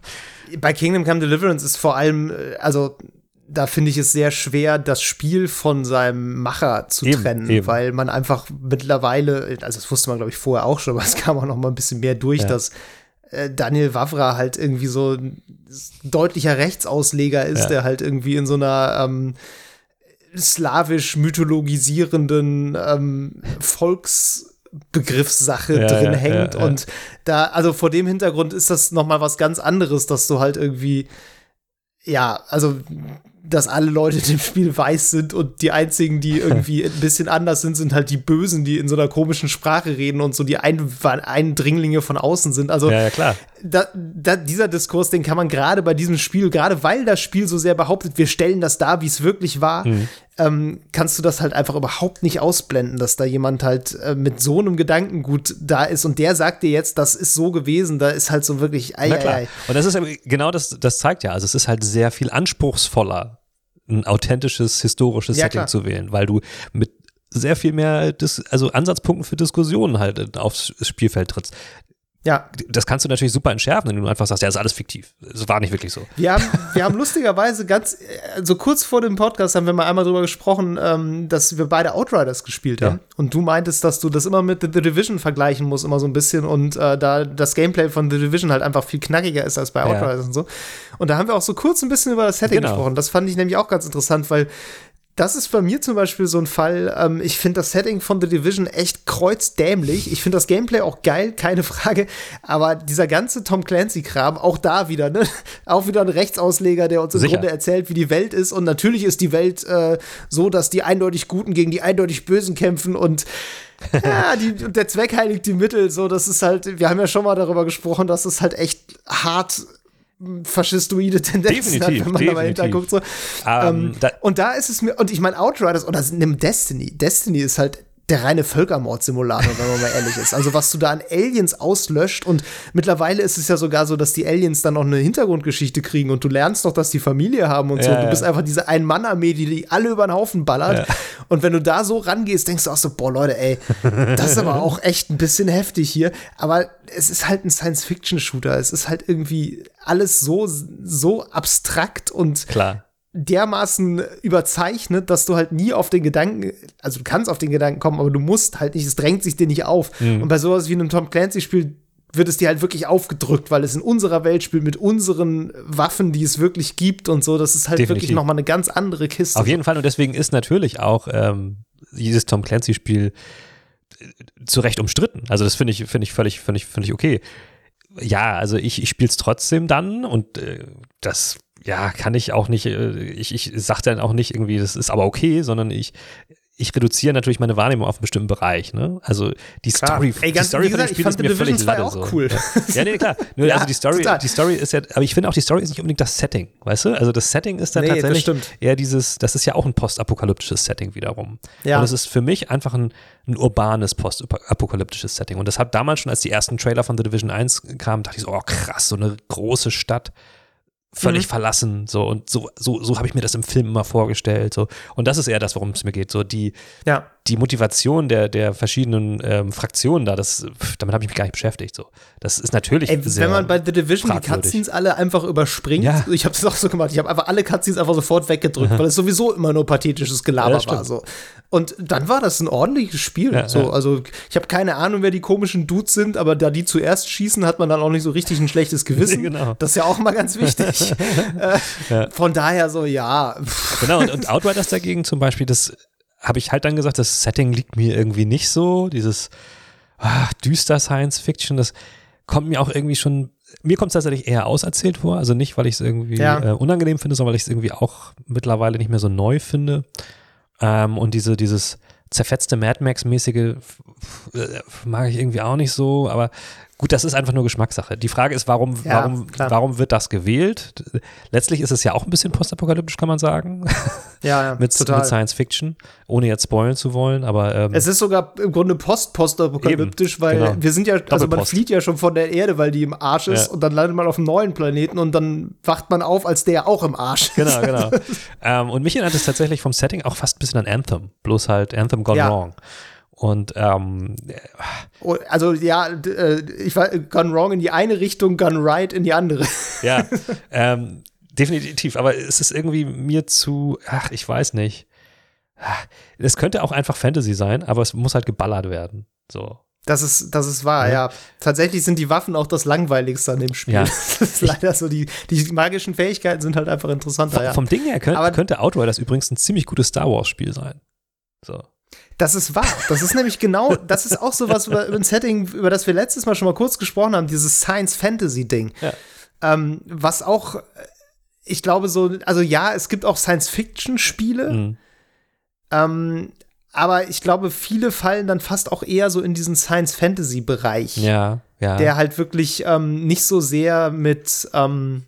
Bei Kingdom Come Deliverance ist vor allem, äh, also da finde ich es sehr schwer, das Spiel von seinem Macher zu eben, trennen, eben. weil man einfach mittlerweile, also das wusste man glaube ich vorher auch schon, aber es kam auch noch mal ein bisschen mehr durch, ja. dass äh, Daniel Wavra halt irgendwie so ein deutlicher Rechtsausleger ist, ja. der halt irgendwie in so einer ähm, slawisch mythologisierenden ähm, Volksbegriffssache ja, drin hängt und da also vor dem Hintergrund ist das noch mal was ganz anderes, dass du halt irgendwie ja, also dass alle Leute in dem Spiel weiß sind und die einzigen, die irgendwie ein bisschen anders sind, sind halt die Bösen, die in so einer komischen Sprache reden und so die ein Eindringlinge von außen sind. Also ja, ja klar. Da, da, dieser Diskurs, den kann man gerade bei diesem Spiel, gerade weil das Spiel so sehr behauptet, wir stellen das dar, wie es wirklich war, mhm. Ähm, kannst du das halt einfach überhaupt nicht ausblenden, dass da jemand halt äh, mit so einem Gedankengut da ist und der sagt dir jetzt, das ist so gewesen, da ist halt so wirklich ei, Na klar. Ei, ei. Und das ist genau das, das zeigt ja, also es ist halt sehr viel anspruchsvoller ein authentisches historisches ja, Setting klar. zu wählen, weil du mit sehr viel mehr, Dis also Ansatzpunkten für Diskussionen halt aufs Spielfeld trittst. Ja. Das kannst du natürlich super entschärfen, wenn du einfach sagst, ja, ist alles fiktiv. Es war nicht wirklich so. Wir haben, wir haben lustigerweise ganz, so also kurz vor dem Podcast haben wir mal einmal drüber gesprochen, ähm, dass wir beide Outriders gespielt haben. Ja. Und du meintest, dass du das immer mit The Division vergleichen musst, immer so ein bisschen. Und äh, da das Gameplay von The Division halt einfach viel knackiger ist als bei Outriders ja. und so. Und da haben wir auch so kurz ein bisschen über das Setting genau. gesprochen. Das fand ich nämlich auch ganz interessant, weil das ist bei mir zum Beispiel so ein Fall. Ähm, ich finde das Setting von The Division echt kreuzdämlich. Ich finde das Gameplay auch geil, keine Frage. Aber dieser ganze Tom Clancy-Kram, auch da wieder, ne? Auch wieder ein Rechtsausleger, der uns im Sicher. Grunde erzählt, wie die Welt ist. Und natürlich ist die Welt äh, so, dass die eindeutig Guten gegen die eindeutig Bösen kämpfen und ja, die, der Zweck heiligt die Mittel. So, das ist halt, wir haben ja schon mal darüber gesprochen, dass es halt echt hart faschistoide Tendenzen definitiv, hat, wenn man da mal hinterguckt. So. Um, ähm, da und da ist es mir, und ich meine, Outriders oder nimm Destiny. Destiny ist halt der reine Völkermordsimulator, wenn man mal ehrlich ist. Also was du da an Aliens auslöscht und mittlerweile ist es ja sogar so, dass die Aliens dann noch eine Hintergrundgeschichte kriegen und du lernst doch, dass die Familie haben und so. Ja, du bist einfach diese Ein-Mann-Armee, die die alle über den Haufen ballert. Ja. Und wenn du da so rangehst, denkst du auch so, boah Leute, ey, das ist aber auch echt ein bisschen heftig hier. Aber es ist halt ein Science-Fiction-Shooter. Es ist halt irgendwie alles so, so abstrakt und Klar dermaßen überzeichnet, dass du halt nie auf den Gedanken, also du kannst auf den Gedanken kommen, aber du musst halt nicht, es drängt sich dir nicht auf. Mhm. Und bei sowas wie einem Tom Clancy-Spiel wird es dir halt wirklich aufgedrückt, weil es in unserer Welt spielt mit unseren Waffen, die es wirklich gibt und so. Das ist halt Definitiv. wirklich nochmal eine ganz andere Kiste. Auf jeden Fall und deswegen ist natürlich auch ähm, dieses Tom Clancy-Spiel äh, zu Recht umstritten. Also das finde ich, finde ich völlig, völlig, völlig okay. Ja, also ich, ich spiele es trotzdem dann und äh, das ja, kann ich auch nicht, äh, ich, ich sage dann auch nicht irgendwie, das ist aber okay, sondern ich, ich reduziere natürlich meine Wahrnehmung auf einen bestimmten Bereich. Ne? Also die klar. Story, Ey, ganz, die Story gesagt, von dem Spiel ist mir völlig latte. Auch so. cool. Ja, nee, klar. Nur, ja, also die Story, die Story ist ja, aber ich finde auch, die Story ist nicht unbedingt das Setting, weißt du? Also das Setting ist dann nee, tatsächlich eher dieses, das ist ja auch ein postapokalyptisches Setting wiederum. Ja. Und es ist für mich einfach ein, ein urbanes postapokalyptisches Setting. Und das hat damals schon, als die ersten Trailer von The Division 1 kamen, dachte ich so, oh krass, so eine große Stadt völlig mhm. verlassen so und so so so habe ich mir das im Film immer vorgestellt so und das ist eher das worum es mir geht so die ja. Die Motivation der der verschiedenen ähm, Fraktionen da das damit habe ich mich gar nicht beschäftigt so das ist natürlich Ey, wenn man bei The Division fragwürdig. die Cutscenes alle einfach überspringt ja. ich habe es auch so gemacht ich habe einfach alle Cutscenes einfach sofort weggedrückt weil es sowieso immer nur pathetisches Gelaber ja, war so und dann war das ein ordentliches Spiel ja, so also ich habe keine Ahnung wer die komischen Dudes sind aber da die zuerst schießen hat man dann auch nicht so richtig ein schlechtes Gewissen genau. das ist ja auch mal ganz wichtig äh. Von daher so, ja. Genau, und, und Outriders dagegen zum Beispiel, das habe ich halt dann gesagt, das Setting liegt mir irgendwie nicht so. Dieses ach, düster Science Fiction, das kommt mir auch irgendwie schon, mir kommt es tatsächlich eher auserzählt vor. Also nicht, weil ich es irgendwie ja. äh, unangenehm finde, sondern weil ich es irgendwie auch mittlerweile nicht mehr so neu finde. Ähm, und diese, dieses zerfetzte Mad Max-mäßige äh, mag ich irgendwie auch nicht so, aber Gut, das ist einfach nur Geschmackssache. Die Frage ist, warum, ja, warum, warum wird das gewählt? Letztlich ist es ja auch ein bisschen postapokalyptisch, kann man sagen. Ja, ja mit, total. mit Science Fiction, ohne jetzt spoilen zu wollen, aber ähm, Es ist sogar im Grunde post-postapokalyptisch, weil genau. wir sind ja, also man flieht ja schon von der Erde, weil die im Arsch ist ja. und dann landet man auf einem neuen Planeten und dann wacht man auf, als der auch im Arsch ist. Genau, genau. ähm, und mich erinnert es tatsächlich vom Setting auch fast ein bisschen an Anthem, bloß halt Anthem Gone. Wrong. Und ähm, oh, also ja, äh, ich war gone wrong in die eine Richtung, gone right in die andere. Ja, ähm, definitiv. Aber es ist irgendwie mir zu, ach, ich weiß nicht. Es könnte auch einfach Fantasy sein, aber es muss halt geballert werden. So. Das ist, das ist wahr, ja. ja. Tatsächlich sind die Waffen auch das Langweiligste an dem Spiel. Ja. Das ist leider so, die, die magischen Fähigkeiten sind halt einfach interessanter. Vom, ja. vom Ding her könnte, könnte Outriders übrigens ein ziemlich gutes Star Wars-Spiel sein. So. Das ist wahr. Das ist nämlich genau, das ist auch so was über, über ein Setting, über das wir letztes Mal schon mal kurz gesprochen haben, dieses Science-Fantasy-Ding. Ja. Ähm, was auch, ich glaube, so, also ja, es gibt auch Science-Fiction-Spiele. Mhm. Ähm, aber ich glaube, viele fallen dann fast auch eher so in diesen Science-Fantasy-Bereich. Ja, ja. Der halt wirklich ähm, nicht so sehr mit, ähm,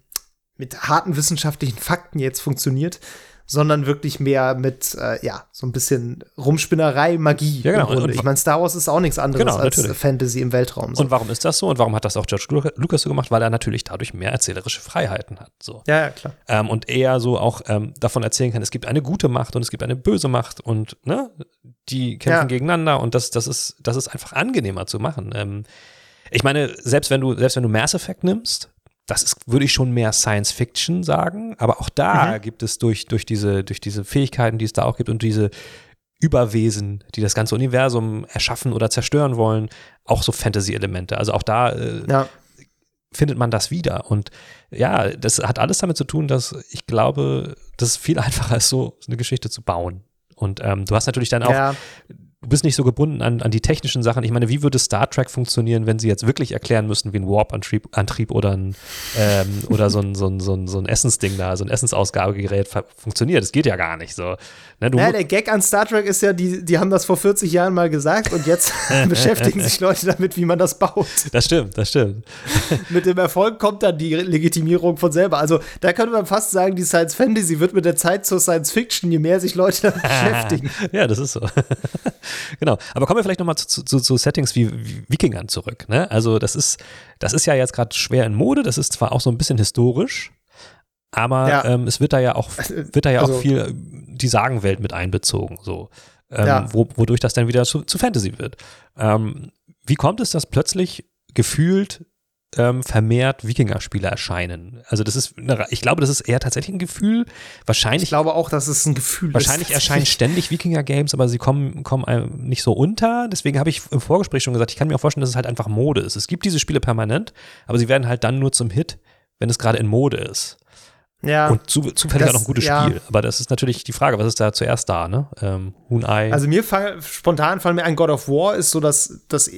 mit harten wissenschaftlichen Fakten jetzt funktioniert, sondern wirklich mehr mit, äh, ja, so ein bisschen Rumspinnerei, Magie. Ja, genau. Und, ich meine, Star Wars ist auch nichts anderes genau, als natürlich. Fantasy im Weltraum. So. Und warum ist das so? Und warum hat das auch George Lucas so gemacht? Weil er natürlich dadurch mehr erzählerische Freiheiten hat. So. Ja, ja, klar. Ähm, und eher so auch ähm, davon erzählen kann, es gibt eine gute Macht und es gibt eine böse Macht und ne, die kämpfen ja. gegeneinander und das, das, ist, das ist einfach angenehmer zu machen. Ähm, ich meine, selbst wenn du, selbst wenn du Mass Effect nimmst, das ist, würde ich schon mehr Science Fiction sagen, aber auch da mhm. gibt es durch, durch, diese, durch diese Fähigkeiten, die es da auch gibt und diese Überwesen, die das ganze Universum erschaffen oder zerstören wollen, auch so Fantasy-Elemente. Also auch da äh, ja. findet man das wieder. Und ja, das hat alles damit zu tun, dass ich glaube, das ist viel einfacher ist, so eine Geschichte zu bauen. Und ähm, du hast natürlich dann auch ja du bist nicht so gebunden an, an die technischen Sachen. Ich meine, wie würde Star Trek funktionieren, wenn sie jetzt wirklich erklären müssten, wie ein Warp-Antrieb Antrieb oder, ein, ähm, oder so ein, so, ein, so, ein, so ein Essensding da, so ein Essensausgabegerät funktioniert? Das geht ja gar nicht so. Ne, ja, der Gag an Star Trek ist ja, die, die haben das vor 40 Jahren mal gesagt und jetzt beschäftigen sich Leute damit, wie man das baut. Das stimmt, das stimmt. mit dem Erfolg kommt dann die Legitimierung von selber. Also da könnte man fast sagen, die Science Fantasy wird mit der Zeit zur Science Fiction, je mehr sich Leute damit beschäftigen. Ja, das ist so genau. Aber kommen wir vielleicht nochmal zu, zu, zu Settings wie, wie Wikingern zurück. Ne? Also das ist, das ist ja jetzt gerade schwer in Mode. Das ist zwar auch so ein bisschen historisch, aber ja. ähm, es wird da ja auch, wird da ja also, auch viel äh, die Sagenwelt mit einbezogen, so. Ähm, ja. wo, wodurch das dann wieder zu, zu Fantasy wird. Ähm, wie kommt es, dass plötzlich gefühlt ähm, vermehrt Wikinger-Spiele erscheinen. Also das ist, ich glaube, das ist eher tatsächlich ein Gefühl. Wahrscheinlich. Ich glaube auch, dass es ein Gefühl wahrscheinlich ist. Wahrscheinlich erscheinen ständig Wikinger-Games, aber sie kommen, kommen nicht so unter. Deswegen habe ich im Vorgespräch schon gesagt, ich kann mir auch vorstellen, dass es halt einfach Mode ist. Es gibt diese Spiele permanent, aber sie werden halt dann nur zum Hit, wenn es gerade in Mode ist. Ja. Und zu, zufällig das, auch noch ein gutes ja. Spiel. Aber das ist natürlich die Frage, was ist da zuerst da, ne? Ähm, Hunai. Also mir fall, spontan fallen mir ein God of War ist so das, das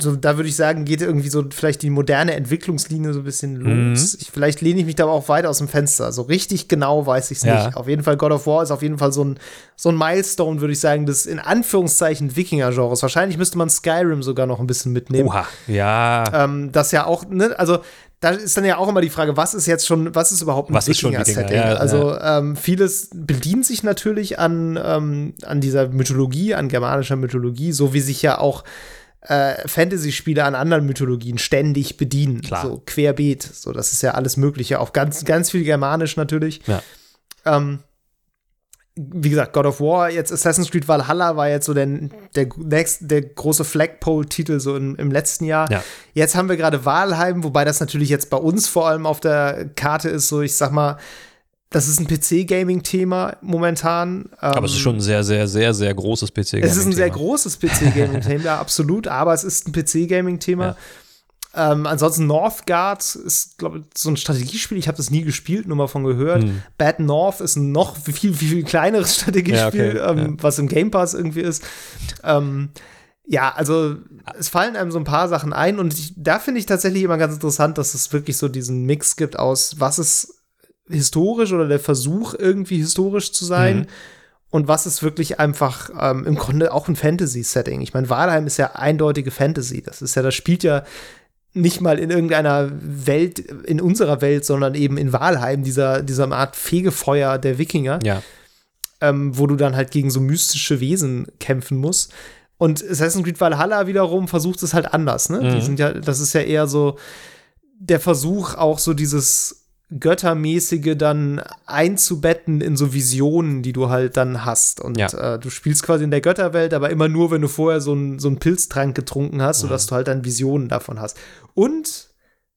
so, da würde ich sagen, geht irgendwie so vielleicht die moderne Entwicklungslinie so ein bisschen los. Mhm. Ich, vielleicht lehne ich mich da aber auch weit aus dem Fenster. So richtig genau weiß ich es ja. nicht. Auf jeden Fall God of War ist auf jeden Fall so ein, so ein Milestone, würde ich sagen, des in Anführungszeichen Wikinger-Genres. Wahrscheinlich müsste man Skyrim sogar noch ein bisschen mitnehmen. Oha, ja. Ähm, das ja auch, ne, also da ist dann ja auch immer die Frage, was ist jetzt schon, was ist überhaupt ein Wikinger-Setting? Ja, also ja. Ähm, vieles bedient sich natürlich an, ähm, an dieser Mythologie, an germanischer Mythologie, so wie sich ja auch äh, Fantasy-Spiele an anderen Mythologien ständig bedienen. Klar. So querbeet. So, das ist ja alles Mögliche. Auch ganz, ganz viel Germanisch natürlich. Ja. Ähm, wie gesagt, God of War, jetzt Assassin's Creed Valhalla war jetzt so der, der, next, der große Flagpole-Titel so im, im letzten Jahr. Ja. Jetzt haben wir gerade Valheim, wobei das natürlich jetzt bei uns vor allem auf der Karte ist, so ich sag mal, das ist ein PC-Gaming-Thema momentan. Aber es ist schon ein sehr, sehr, sehr, sehr großes PC-Gaming-Thema. Es ist ein sehr großes PC-Gaming-Thema, absolut, aber es ist ein PC-Gaming-Thema. Ja. Ähm, ansonsten Northgard ist, glaube ich, so ein Strategiespiel. Ich habe das nie gespielt, nur mal von gehört. Hm. Bad North ist ein noch viel, viel, viel kleineres Strategiespiel, ja, okay. ähm, ja. was im Game Pass irgendwie ist. Ähm, ja, also es fallen einem so ein paar Sachen ein und ich, da finde ich tatsächlich immer ganz interessant, dass es wirklich so diesen Mix gibt aus, was ist historisch oder der Versuch, irgendwie historisch zu sein. Mhm. Und was ist wirklich einfach ähm, im Grunde auch ein Fantasy-Setting? Ich meine, Walheim ist ja eindeutige Fantasy. Das ist ja, das spielt ja nicht mal in irgendeiner Welt, in unserer Welt, sondern eben in Walheim, dieser, dieser Art Fegefeuer der Wikinger. Ja. Ähm, wo du dann halt gegen so mystische Wesen kämpfen musst. Und Assassin's Creed Valhalla wiederum versucht es halt anders, ne? Mhm. Die sind ja, das ist ja eher so der Versuch, auch so dieses Göttermäßige dann einzubetten in so Visionen, die du halt dann hast. Und ja. äh, du spielst quasi in der Götterwelt, aber immer nur, wenn du vorher so einen so Pilztrank getrunken hast, mhm. sodass du halt dann Visionen davon hast. Und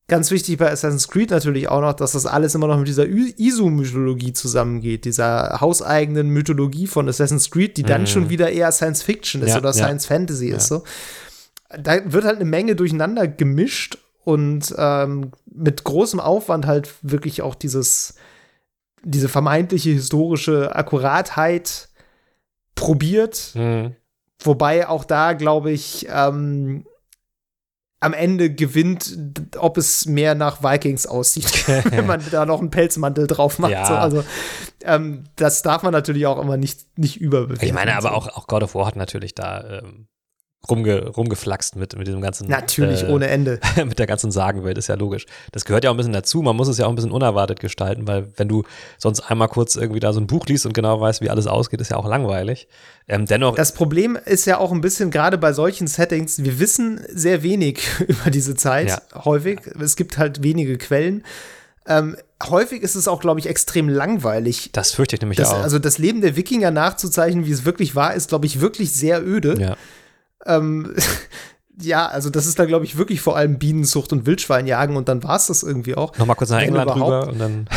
Ganz wichtig bei Assassin's Creed natürlich auch noch, dass das alles immer noch mit dieser Isu-Mythologie zusammengeht, dieser hauseigenen Mythologie von Assassin's Creed, die dann mhm. schon wieder eher Science Fiction ist ja, oder ja. Science Fantasy ist. So. Da wird halt eine Menge durcheinander gemischt und ähm, mit großem Aufwand halt wirklich auch dieses, diese vermeintliche historische Akkuratheit probiert. Mhm. Wobei auch da, glaube ich, ähm, am Ende gewinnt, ob es mehr nach Vikings aussieht, wenn man da noch einen Pelzmantel drauf macht. Ja. So, also ähm, das darf man natürlich auch immer nicht, nicht überbewerten. Ich meine, aber auch, auch God of War hat natürlich da ähm, rumge, rumgeflaxt mit, mit diesem ganzen. Natürlich, äh, ohne Ende. mit der ganzen Sagenwelt, ist ja logisch. Das gehört ja auch ein bisschen dazu. Man muss es ja auch ein bisschen unerwartet gestalten, weil wenn du sonst einmal kurz irgendwie da so ein Buch liest und genau weißt, wie alles ausgeht, ist ja auch langweilig. Ähm, dennoch. Das Problem ist ja auch ein bisschen gerade bei solchen Settings, wir wissen sehr wenig über diese Zeit ja. häufig. Es gibt halt wenige Quellen. Ähm, häufig ist es auch, glaube ich, extrem langweilig. Das fürchte ich nämlich das, auch. Also das Leben der Wikinger nachzuzeichnen, wie es wirklich war, ist, glaube ich, wirklich sehr öde. Ja. Ähm, ja, also das ist da, glaube ich, wirklich vor allem Bienenzucht und Wildschweinjagen und dann war es das irgendwie auch. Nochmal kurz nach England rüber und dann.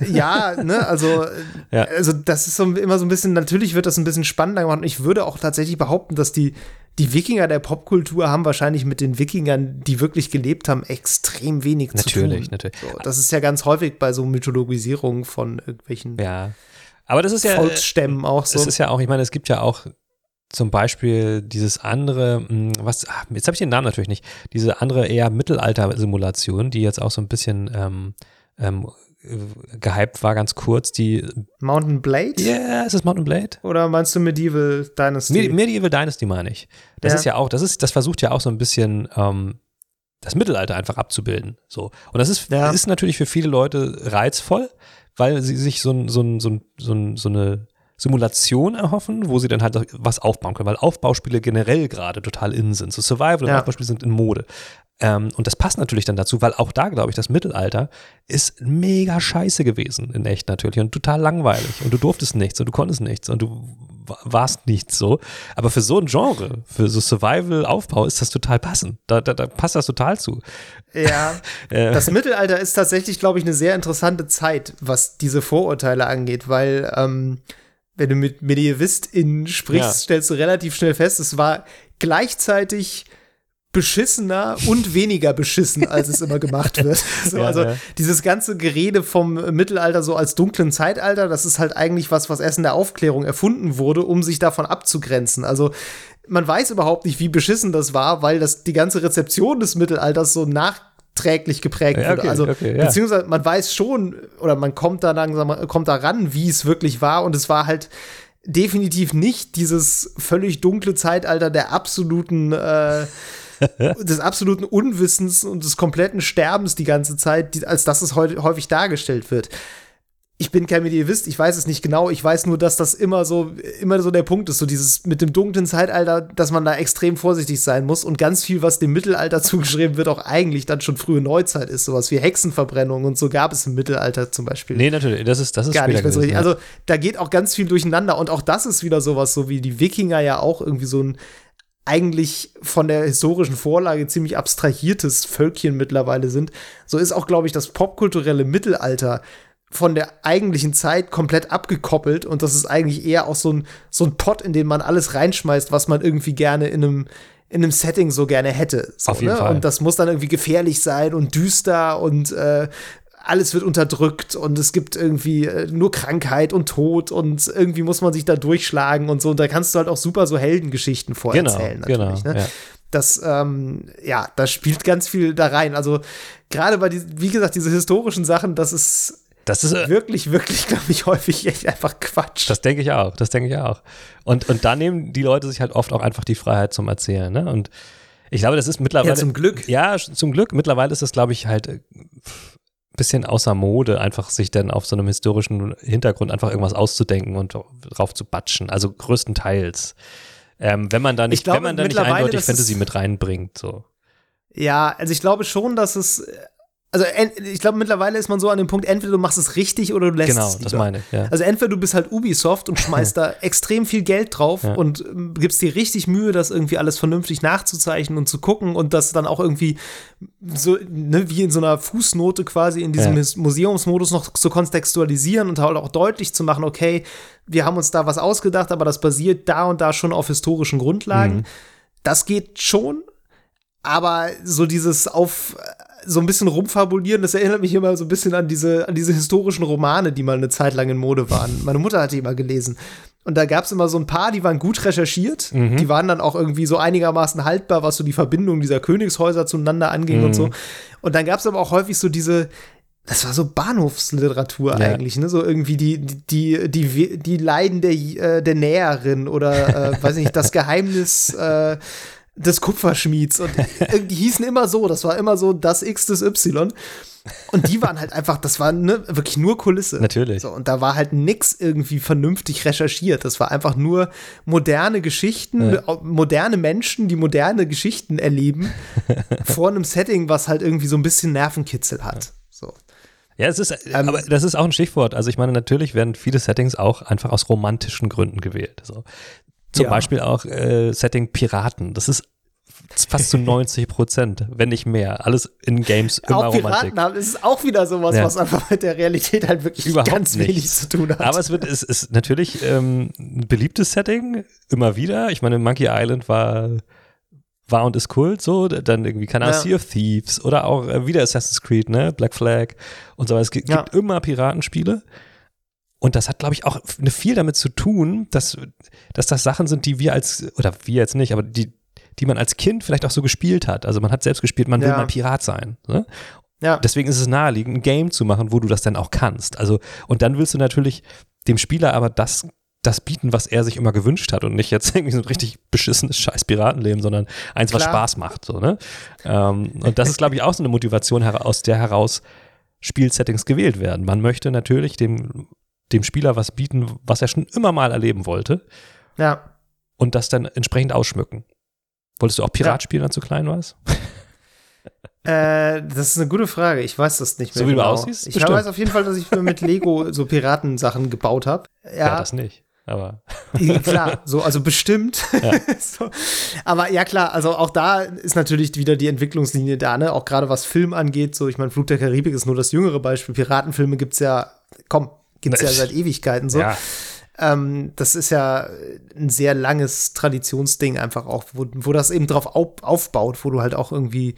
ja, ne, also, ja. also das ist so immer so ein bisschen, natürlich wird das ein bisschen spannender gemacht und ich würde auch tatsächlich behaupten, dass die, die Wikinger der Popkultur haben wahrscheinlich mit den Wikingern, die wirklich gelebt haben, extrem wenig natürlich, zu tun. Natürlich, natürlich. So, das ist ja ganz häufig bei so Mythologisierungen von irgendwelchen ja. Aber das ist ja Volksstämmen auch so. Es ist ja auch, ich meine, es gibt ja auch zum Beispiel dieses andere, hm, was, jetzt habe ich den Namen natürlich nicht, diese andere eher Mittelalter-Simulation, die jetzt auch so ein bisschen ähm, ähm, gehypt war, ganz kurz, die Mountain Blade? Ja, yeah, ist es Mountain Blade? Oder meinst du Medieval Dynasty? Medi Medieval Dynasty meine ich. Das ja. ist ja auch, das ist, das versucht ja auch so ein bisschen ähm, das Mittelalter einfach abzubilden. So. Und das ist, ja. ist natürlich für viele Leute reizvoll, weil sie sich so, so, so, so, so eine Simulation erhoffen, wo sie dann halt was aufbauen können, weil Aufbauspiele generell gerade total in sind. So Survival und ja. Aufbauspiele sind in Mode. Ähm, und das passt natürlich dann dazu, weil auch da, glaube ich, das Mittelalter ist mega scheiße gewesen, in echt natürlich, und total langweilig. Und du durftest nichts und du konntest nichts und du warst nichts so. Aber für so ein Genre, für so Survival-Aufbau ist das total passend. Da, da, da passt das total zu. Ja, äh. das Mittelalter ist tatsächlich, glaube ich, eine sehr interessante Zeit, was diese Vorurteile angeht, weil ähm, wenn du mit MedievistInnen sprichst, ja. stellst du relativ schnell fest, es war gleichzeitig beschissener und weniger beschissen, als es immer gemacht wird. So, ja, also ja. dieses ganze Gerede vom Mittelalter so als dunklen Zeitalter, das ist halt eigentlich was, was erst in der Aufklärung erfunden wurde, um sich davon abzugrenzen. Also man weiß überhaupt nicht, wie beschissen das war, weil das die ganze Rezeption des Mittelalters so nach träglich geprägt ja, okay, wurde. Also okay, ja. beziehungsweise man weiß schon oder man kommt da langsam kommt da ran, wie es wirklich war und es war halt definitiv nicht dieses völlig dunkle Zeitalter der absoluten äh, des absoluten Unwissens und des kompletten Sterbens die ganze Zeit, die, als dass es heute häufig dargestellt wird ich bin kein Medievist, ich weiß es nicht genau. Ich weiß nur, dass das immer so, immer so der Punkt ist, so dieses mit dem dunklen Zeitalter, dass man da extrem vorsichtig sein muss und ganz viel, was dem Mittelalter zugeschrieben wird, auch eigentlich dann schon frühe Neuzeit ist. Sowas wie Hexenverbrennung und so gab es im Mittelalter zum Beispiel. Nee, natürlich, das ist, das ist gar nicht mehr so richtig. Ja. Also da geht auch ganz viel durcheinander und auch das ist wieder sowas, so wie die Wikinger ja auch irgendwie so ein eigentlich von der historischen Vorlage ziemlich abstrahiertes Völkchen mittlerweile sind. So ist auch, glaube ich, das popkulturelle Mittelalter von der eigentlichen Zeit komplett abgekoppelt und das ist eigentlich eher auch so ein, so ein Pot, in den man alles reinschmeißt, was man irgendwie gerne in einem, in einem Setting so gerne hätte. So, Auf jeden ne? Fall. Und das muss dann irgendwie gefährlich sein und düster und äh, alles wird unterdrückt und es gibt irgendwie äh, nur Krankheit und Tod und irgendwie muss man sich da durchschlagen und so. Und da kannst du halt auch super so Heldengeschichten vorerzählen. Genau, genau. Ne? Ja. Das, ähm, ja, das spielt ganz viel da rein. Also gerade bei, die, wie gesagt, diese historischen Sachen, das ist das ist äh, wirklich, wirklich, glaube ich, häufig echt einfach Quatsch. Das denke ich auch, das denke ich auch. Und, und da nehmen die Leute sich halt oft auch einfach die Freiheit zum Erzählen. Ne? Und ich glaube, das ist mittlerweile. Ja, zum Glück. Ja, zum Glück. Mittlerweile ist das, glaube ich, halt ein äh, bisschen außer Mode, einfach sich dann auf so einem historischen Hintergrund einfach irgendwas auszudenken und drauf zu batschen. Also größtenteils. Ähm, wenn man da nicht, glaube, wenn man da nicht eindeutig Fantasy mit reinbringt, so. Ja, also ich glaube schon, dass es also ich glaube, mittlerweile ist man so an dem Punkt, entweder du machst es richtig oder du lässt genau, es Genau, das meine ich, ja. Also entweder du bist halt Ubisoft und schmeißt da extrem viel Geld drauf ja. und ähm, gibst dir richtig Mühe, das irgendwie alles vernünftig nachzuzeichnen und zu gucken und das dann auch irgendwie so, ne, wie in so einer Fußnote quasi in diesem ja. Museumsmodus noch zu kontextualisieren und halt auch deutlich zu machen, okay, wir haben uns da was ausgedacht, aber das basiert da und da schon auf historischen Grundlagen. Mhm. Das geht schon, aber so dieses auf so ein bisschen rumfabulieren, das erinnert mich immer so ein bisschen an diese, an diese historischen Romane, die mal eine Zeit lang in Mode waren. Meine Mutter hat die immer gelesen. Und da gab es immer so ein paar, die waren gut recherchiert. Mhm. Die waren dann auch irgendwie so einigermaßen haltbar, was so die Verbindung dieser Königshäuser zueinander anging mhm. und so. Und dann gab es aber auch häufig so diese, das war so Bahnhofsliteratur ja. eigentlich, ne? So irgendwie die, die, die, die Leiden der, äh, der Näherin oder, äh, weiß nicht, das Geheimnis, äh, des Kupferschmieds und die hießen immer so, das war immer so das X des Y. Und die waren halt einfach, das war ne, wirklich nur Kulisse. Natürlich. So, und da war halt nix irgendwie vernünftig recherchiert. Das war einfach nur moderne Geschichten, ja. moderne Menschen, die moderne Geschichten erleben, vor einem Setting, was halt irgendwie so ein bisschen Nervenkitzel hat. So. Ja, es ist, ähm, aber das ist auch ein Stichwort. Also ich meine, natürlich werden viele Settings auch einfach aus romantischen Gründen gewählt. So. Zum ja. Beispiel auch äh, Setting Piraten. Das ist fast zu 90 Prozent, wenn nicht mehr. Alles in Games immer auch Piraten Romantik. Haben, es ist auch wieder sowas, ja. was einfach mit der Realität halt wirklich Überhaupt ganz nichts. wenig zu tun hat. Aber es wird, es ist natürlich ähm, ein beliebtes Setting, immer wieder. Ich meine, Monkey Island war war und ist Kult, so, dann irgendwie, keine Ahnung, ja. Sea of Thieves oder auch äh, wieder Assassin's Creed, ne, Black Flag und so weiter. Es gibt, ja. gibt immer Piratenspiele und das hat, glaube ich, auch viel damit zu tun, dass, dass das Sachen sind, die wir als, oder wir jetzt nicht, aber die, die man als Kind vielleicht auch so gespielt hat. Also man hat selbst gespielt, man will mal Pirat sein. Ne? Ja. Deswegen ist es naheliegend, ein Game zu machen, wo du das dann auch kannst. Also, und dann willst du natürlich dem Spieler aber das, das bieten, was er sich immer gewünscht hat und nicht jetzt irgendwie so ein richtig beschissenes scheiß Piratenleben, sondern eins, was Klar. Spaß macht. So, ne? Ähm, und das ist, glaube ich, auch so eine Motivation, aus der heraus Spielsettings gewählt werden. Man möchte natürlich dem dem Spieler was bieten, was er schon immer mal erleben wollte. Ja. Und das dann entsprechend ausschmücken. Wolltest du auch Pirat ja. spielen, als du klein warst? Äh, das ist eine gute Frage. Ich weiß das nicht mehr. So wie genau. du aussiehst? Ich bestimmt. weiß auf jeden Fall, dass ich mir mit Lego so Piratensachen gebaut habe. Ja, ja, das nicht. Aber. klar, so, also bestimmt. Ja. so. Aber ja, klar, also auch da ist natürlich wieder die Entwicklungslinie da, ne? Auch gerade was Film angeht. So, ich meine, Flug der Karibik ist nur das jüngere Beispiel. Piratenfilme gibt es ja, komm, gibt es ja seit Ewigkeiten so. Ja. Ähm, das ist ja ein sehr langes Traditionsding einfach auch, wo, wo das eben drauf auf, aufbaut, wo du halt auch irgendwie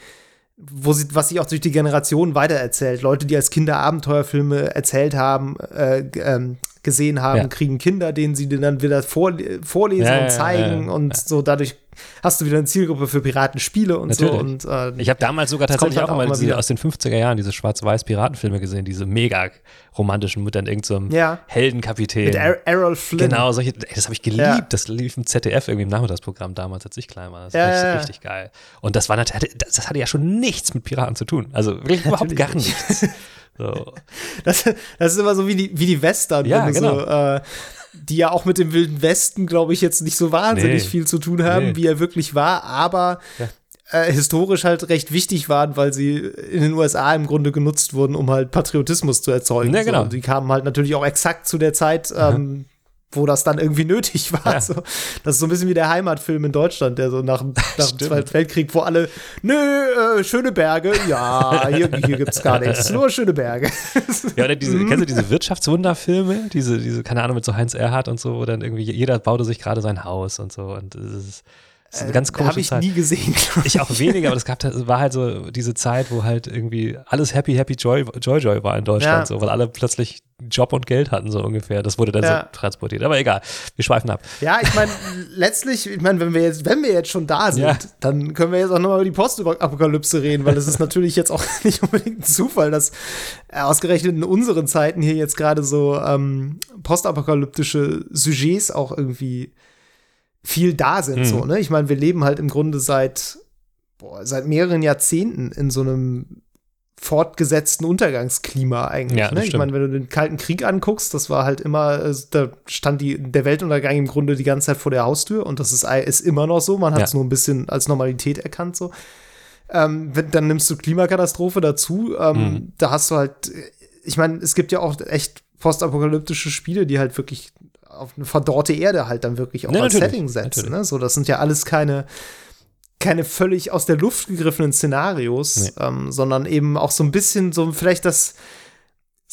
wo sie, was sich auch durch die Generation weitererzählt. Leute, die als Kinder Abenteuerfilme erzählt haben, äh, ähm, gesehen haben, ja. kriegen Kinder, denen sie dann wieder vorlesen ja, und zeigen und so dadurch hast du wieder eine Zielgruppe für Piratenspiele und Natürlich. so. Und, äh, ich habe damals sogar tatsächlich halt auch, auch mal diese, aus den 50er Jahren diese schwarz-weiß Piratenfilme gesehen, diese mega romantischen mit dann irgendeinem so ja. Heldenkapitän. Mit er Errol Flynn. Genau, solche, ey, das habe ich geliebt. Ja. Das lief im ZDF irgendwie im Nachmittagsprogramm damals, als ich klein war. Das ja, war richtig geil. Und das war natürlich, das hatte ja schon nichts mit Piraten zu tun. Also wirklich überhaupt gar nichts. So. Das, das ist immer so wie die, wie die Western, ja, genau. so, äh, die ja auch mit dem Wilden Westen, glaube ich, jetzt nicht so wahnsinnig nee. viel zu tun haben, nee. wie er wirklich war, aber ja. äh, historisch halt recht wichtig waren, weil sie in den USA im Grunde genutzt wurden, um halt Patriotismus zu erzeugen. Ja, genau. So, die kamen halt natürlich auch exakt zu der Zeit, ähm, wo das dann irgendwie nötig war. Ja. So, das ist so ein bisschen wie der Heimatfilm in Deutschland, der so nach, nach dem Zweiten Weltkrieg, wo alle, nö, äh, schöne Berge, ja, hier, hier gibt's gar nichts, nur schöne Berge. ja, oder diese, kennst du diese Wirtschaftswunderfilme? Diese, diese, keine Ahnung, mit so Heinz Erhardt und so, wo dann irgendwie jeder baute sich gerade sein Haus und so und es ist das ist eine ganz komische Habe ich Zeit. nie gesehen. Ich. ich auch weniger, aber das gab, das war halt so diese Zeit, wo halt irgendwie alles happy, happy, joy, joy, joy war in Deutschland, ja. so, weil alle plötzlich Job und Geld hatten, so ungefähr. Das wurde dann ja. so transportiert. Aber egal, wir schweifen ab. Ja, ich meine, letztlich, ich meine, wenn wir jetzt, wenn wir jetzt schon da sind, ja. dann können wir jetzt auch nochmal über die Postapokalypse reden, weil es ist natürlich jetzt auch nicht unbedingt ein Zufall, dass ausgerechnet in unseren Zeiten hier jetzt gerade so ähm, postapokalyptische Sujets auch irgendwie viel da sind. Mhm. So, ne? Ich meine, wir leben halt im Grunde seit, boah, seit mehreren Jahrzehnten in so einem fortgesetzten Untergangsklima eigentlich. Ja, ne? Ich meine, wenn du den Kalten Krieg anguckst, das war halt immer, äh, da stand die, der Weltuntergang im Grunde die ganze Zeit vor der Haustür und das ist, ist immer noch so. Man hat es ja. nur ein bisschen als Normalität erkannt so. Ähm, wenn, dann nimmst du Klimakatastrophe dazu. Ähm, mhm. Da hast du halt, ich meine, es gibt ja auch echt postapokalyptische Spiele, die halt wirklich auf eine verdorrte Erde halt dann wirklich auch ja, als Setting setzen. Ne? So, das sind ja alles keine keine völlig aus der Luft gegriffenen Szenarios, nee. ähm, sondern eben auch so ein bisschen so vielleicht das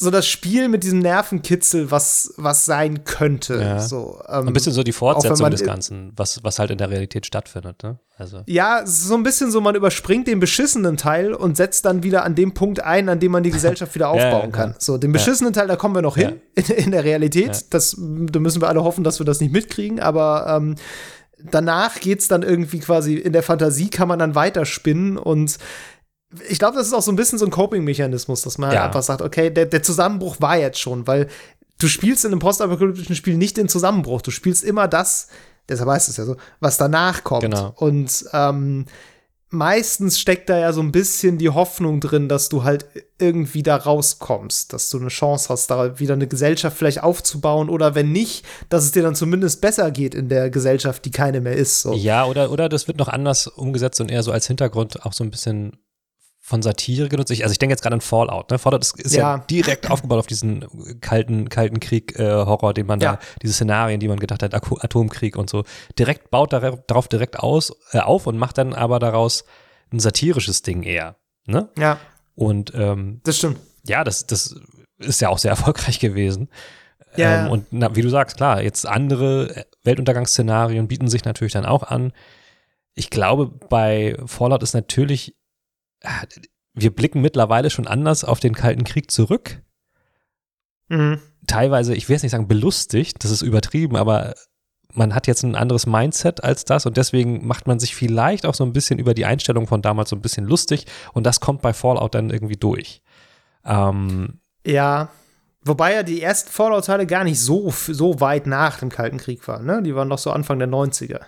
so das Spiel mit diesem Nervenkitzel, was, was sein könnte. Ja. So, ähm, ein bisschen so die Fortsetzung des Ganzen, was, was halt in der Realität stattfindet. Ne? Also. Ja, so ein bisschen so, man überspringt den beschissenen Teil und setzt dann wieder an dem Punkt ein, an dem man die Gesellschaft wieder aufbauen ja, kann. So, den beschissenen Teil, da kommen wir noch hin in, in, der Realität. Das, da müssen wir alle hoffen, dass wir das nicht mitkriegen, aber ähm, danach geht's dann irgendwie quasi in der Fantasie kann man dann weiterspinnen und ich glaube, das ist auch so ein bisschen so ein Coping-Mechanismus, dass man ja. einfach sagt, okay, der, der Zusammenbruch war jetzt schon, weil du spielst in einem postapokalyptischen Spiel nicht den Zusammenbruch, du spielst immer das, deshalb heißt es ja so, was danach kommt. Genau. Und ähm, meistens steckt da ja so ein bisschen die Hoffnung drin, dass du halt irgendwie da rauskommst, dass du eine Chance hast, da wieder eine Gesellschaft vielleicht aufzubauen oder wenn nicht, dass es dir dann zumindest besser geht in der Gesellschaft, die keine mehr ist. So. Ja, oder, oder das wird noch anders umgesetzt und eher so als Hintergrund auch so ein bisschen von Satire genutzt. Ich, also ich denke jetzt gerade an Fallout. Ne? Fallout ist, ist ja. ja. direkt aufgebaut auf diesen kalten, kalten Krieg-Horror, äh, den man ja. da, diese Szenarien, die man gedacht hat, Atomkrieg und so, direkt baut darauf direkt aus, äh, auf und macht dann aber daraus ein satirisches Ding eher. Ne? Ja. Und ähm, das stimmt. Ja, das, das ist ja auch sehr erfolgreich gewesen. Ja. Ähm, und na, wie du sagst, klar, jetzt andere Weltuntergangsszenarien bieten sich natürlich dann auch an. Ich glaube, bei Fallout ist natürlich wir blicken mittlerweile schon anders auf den Kalten Krieg zurück. Mhm. Teilweise, ich will jetzt nicht sagen belustigt, das ist übertrieben, aber man hat jetzt ein anderes Mindset als das und deswegen macht man sich vielleicht auch so ein bisschen über die Einstellung von damals so ein bisschen lustig und das kommt bei Fallout dann irgendwie durch. Ähm, ja, wobei ja die ersten Fallout-Teile gar nicht so, so weit nach dem Kalten Krieg waren, ne? Die waren doch so Anfang der 90er.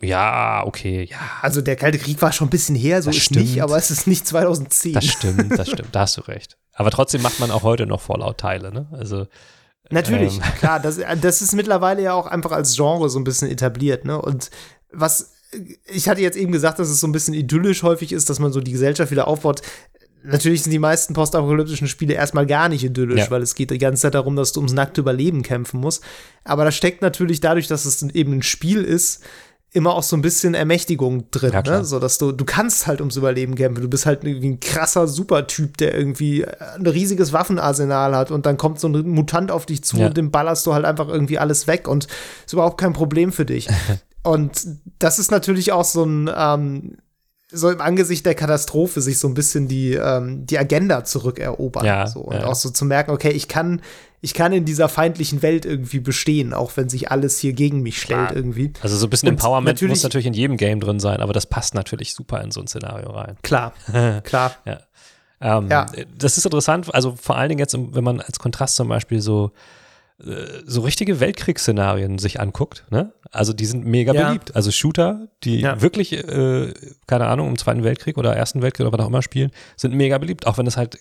Ja, okay, ja. Also der Kalte Krieg war schon ein bisschen her, so das ist stimmt. nicht, aber es ist nicht 2010. Das stimmt, das stimmt, da hast du recht. Aber trotzdem macht man auch heute noch Fallout-Teile, ne? Also Natürlich, ähm. klar, das, das ist mittlerweile ja auch einfach als Genre so ein bisschen etabliert, ne? Und was ich hatte jetzt eben gesagt, dass es so ein bisschen idyllisch häufig ist, dass man so die Gesellschaft wieder aufbaut. Natürlich sind die meisten postapokalyptischen Spiele erstmal gar nicht idyllisch, ja. weil es geht die ganze Zeit darum, dass du ums nackte Überleben kämpfen musst. Aber da steckt natürlich dadurch, dass es eben ein Spiel ist, immer auch so ein bisschen Ermächtigung drin, ja, ne? So dass du, du kannst halt ums Überleben kämpfen. Du bist halt irgendwie ein krasser Supertyp, der irgendwie ein riesiges Waffenarsenal hat und dann kommt so ein Mutant auf dich zu ja. und dem ballerst du halt einfach irgendwie alles weg und ist überhaupt kein Problem für dich. und das ist natürlich auch so ein, ähm, so im Angesicht der Katastrophe sich so ein bisschen die, ähm, die Agenda zurückerobern. Ja, so. Und ja. auch so zu merken, okay, ich kann, ich kann in dieser feindlichen Welt irgendwie bestehen, auch wenn sich alles hier gegen mich stellt Klar. irgendwie. Also so ein bisschen und Empowerment natürlich, muss natürlich in jedem Game drin sein, aber das passt natürlich super in so ein Szenario rein. Klar, klar. ja. Ähm, ja. Das ist interessant, also vor allen Dingen jetzt, wenn man als Kontrast zum Beispiel so so richtige Weltkriegsszenarien sich anguckt, ne? Also die sind mega ja. beliebt. Also Shooter, die ja. wirklich, äh, keine Ahnung, im Zweiten Weltkrieg oder Ersten Weltkrieg oder was auch immer spielen, sind mega beliebt. Auch wenn es halt,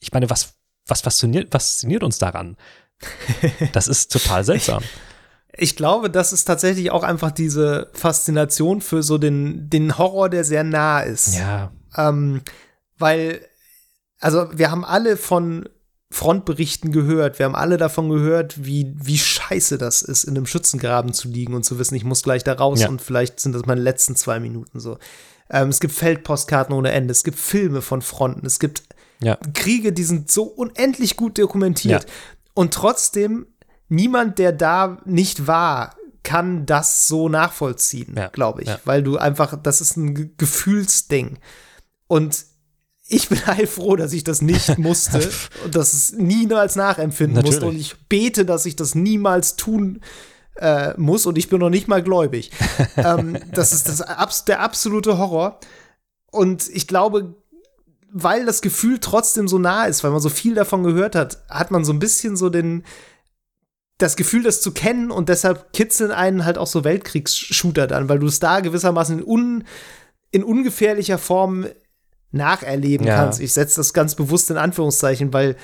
ich meine, was was fasziniert, fasziniert uns daran? Das ist total seltsam. Ich glaube, das ist tatsächlich auch einfach diese Faszination für so den, den Horror, der sehr nah ist. Ja. Ähm, weil, also wir haben alle von Frontberichten gehört, wir haben alle davon gehört, wie, wie scheiße das ist, in einem Schützengraben zu liegen und zu wissen, ich muss gleich da raus ja. und vielleicht sind das meine letzten zwei Minuten so. Ähm, es gibt Feldpostkarten ohne Ende, es gibt Filme von Fronten, es gibt ja. Kriege, die sind so unendlich gut dokumentiert. Ja. Und trotzdem, niemand, der da nicht war, kann das so nachvollziehen, glaube ich. Weil du einfach, das ist ein Gefühlsding. Und ich bin heilfroh, dass ich das nicht musste und dass es niemals nachempfinden Natürlich. musste. Und ich bete, dass ich das niemals tun äh, muss. Und ich bin noch nicht mal gläubig. ähm, das ist das, der absolute Horror. Und ich glaube, weil das Gefühl trotzdem so nah ist, weil man so viel davon gehört hat, hat man so ein bisschen so den, das Gefühl, das zu kennen und deshalb kitzeln einen halt auch so Weltkriegsshooter dann, weil du es da gewissermaßen in, un, in ungefährlicher Form nacherleben ja. kannst. Ich setze das ganz bewusst in Anführungszeichen, weil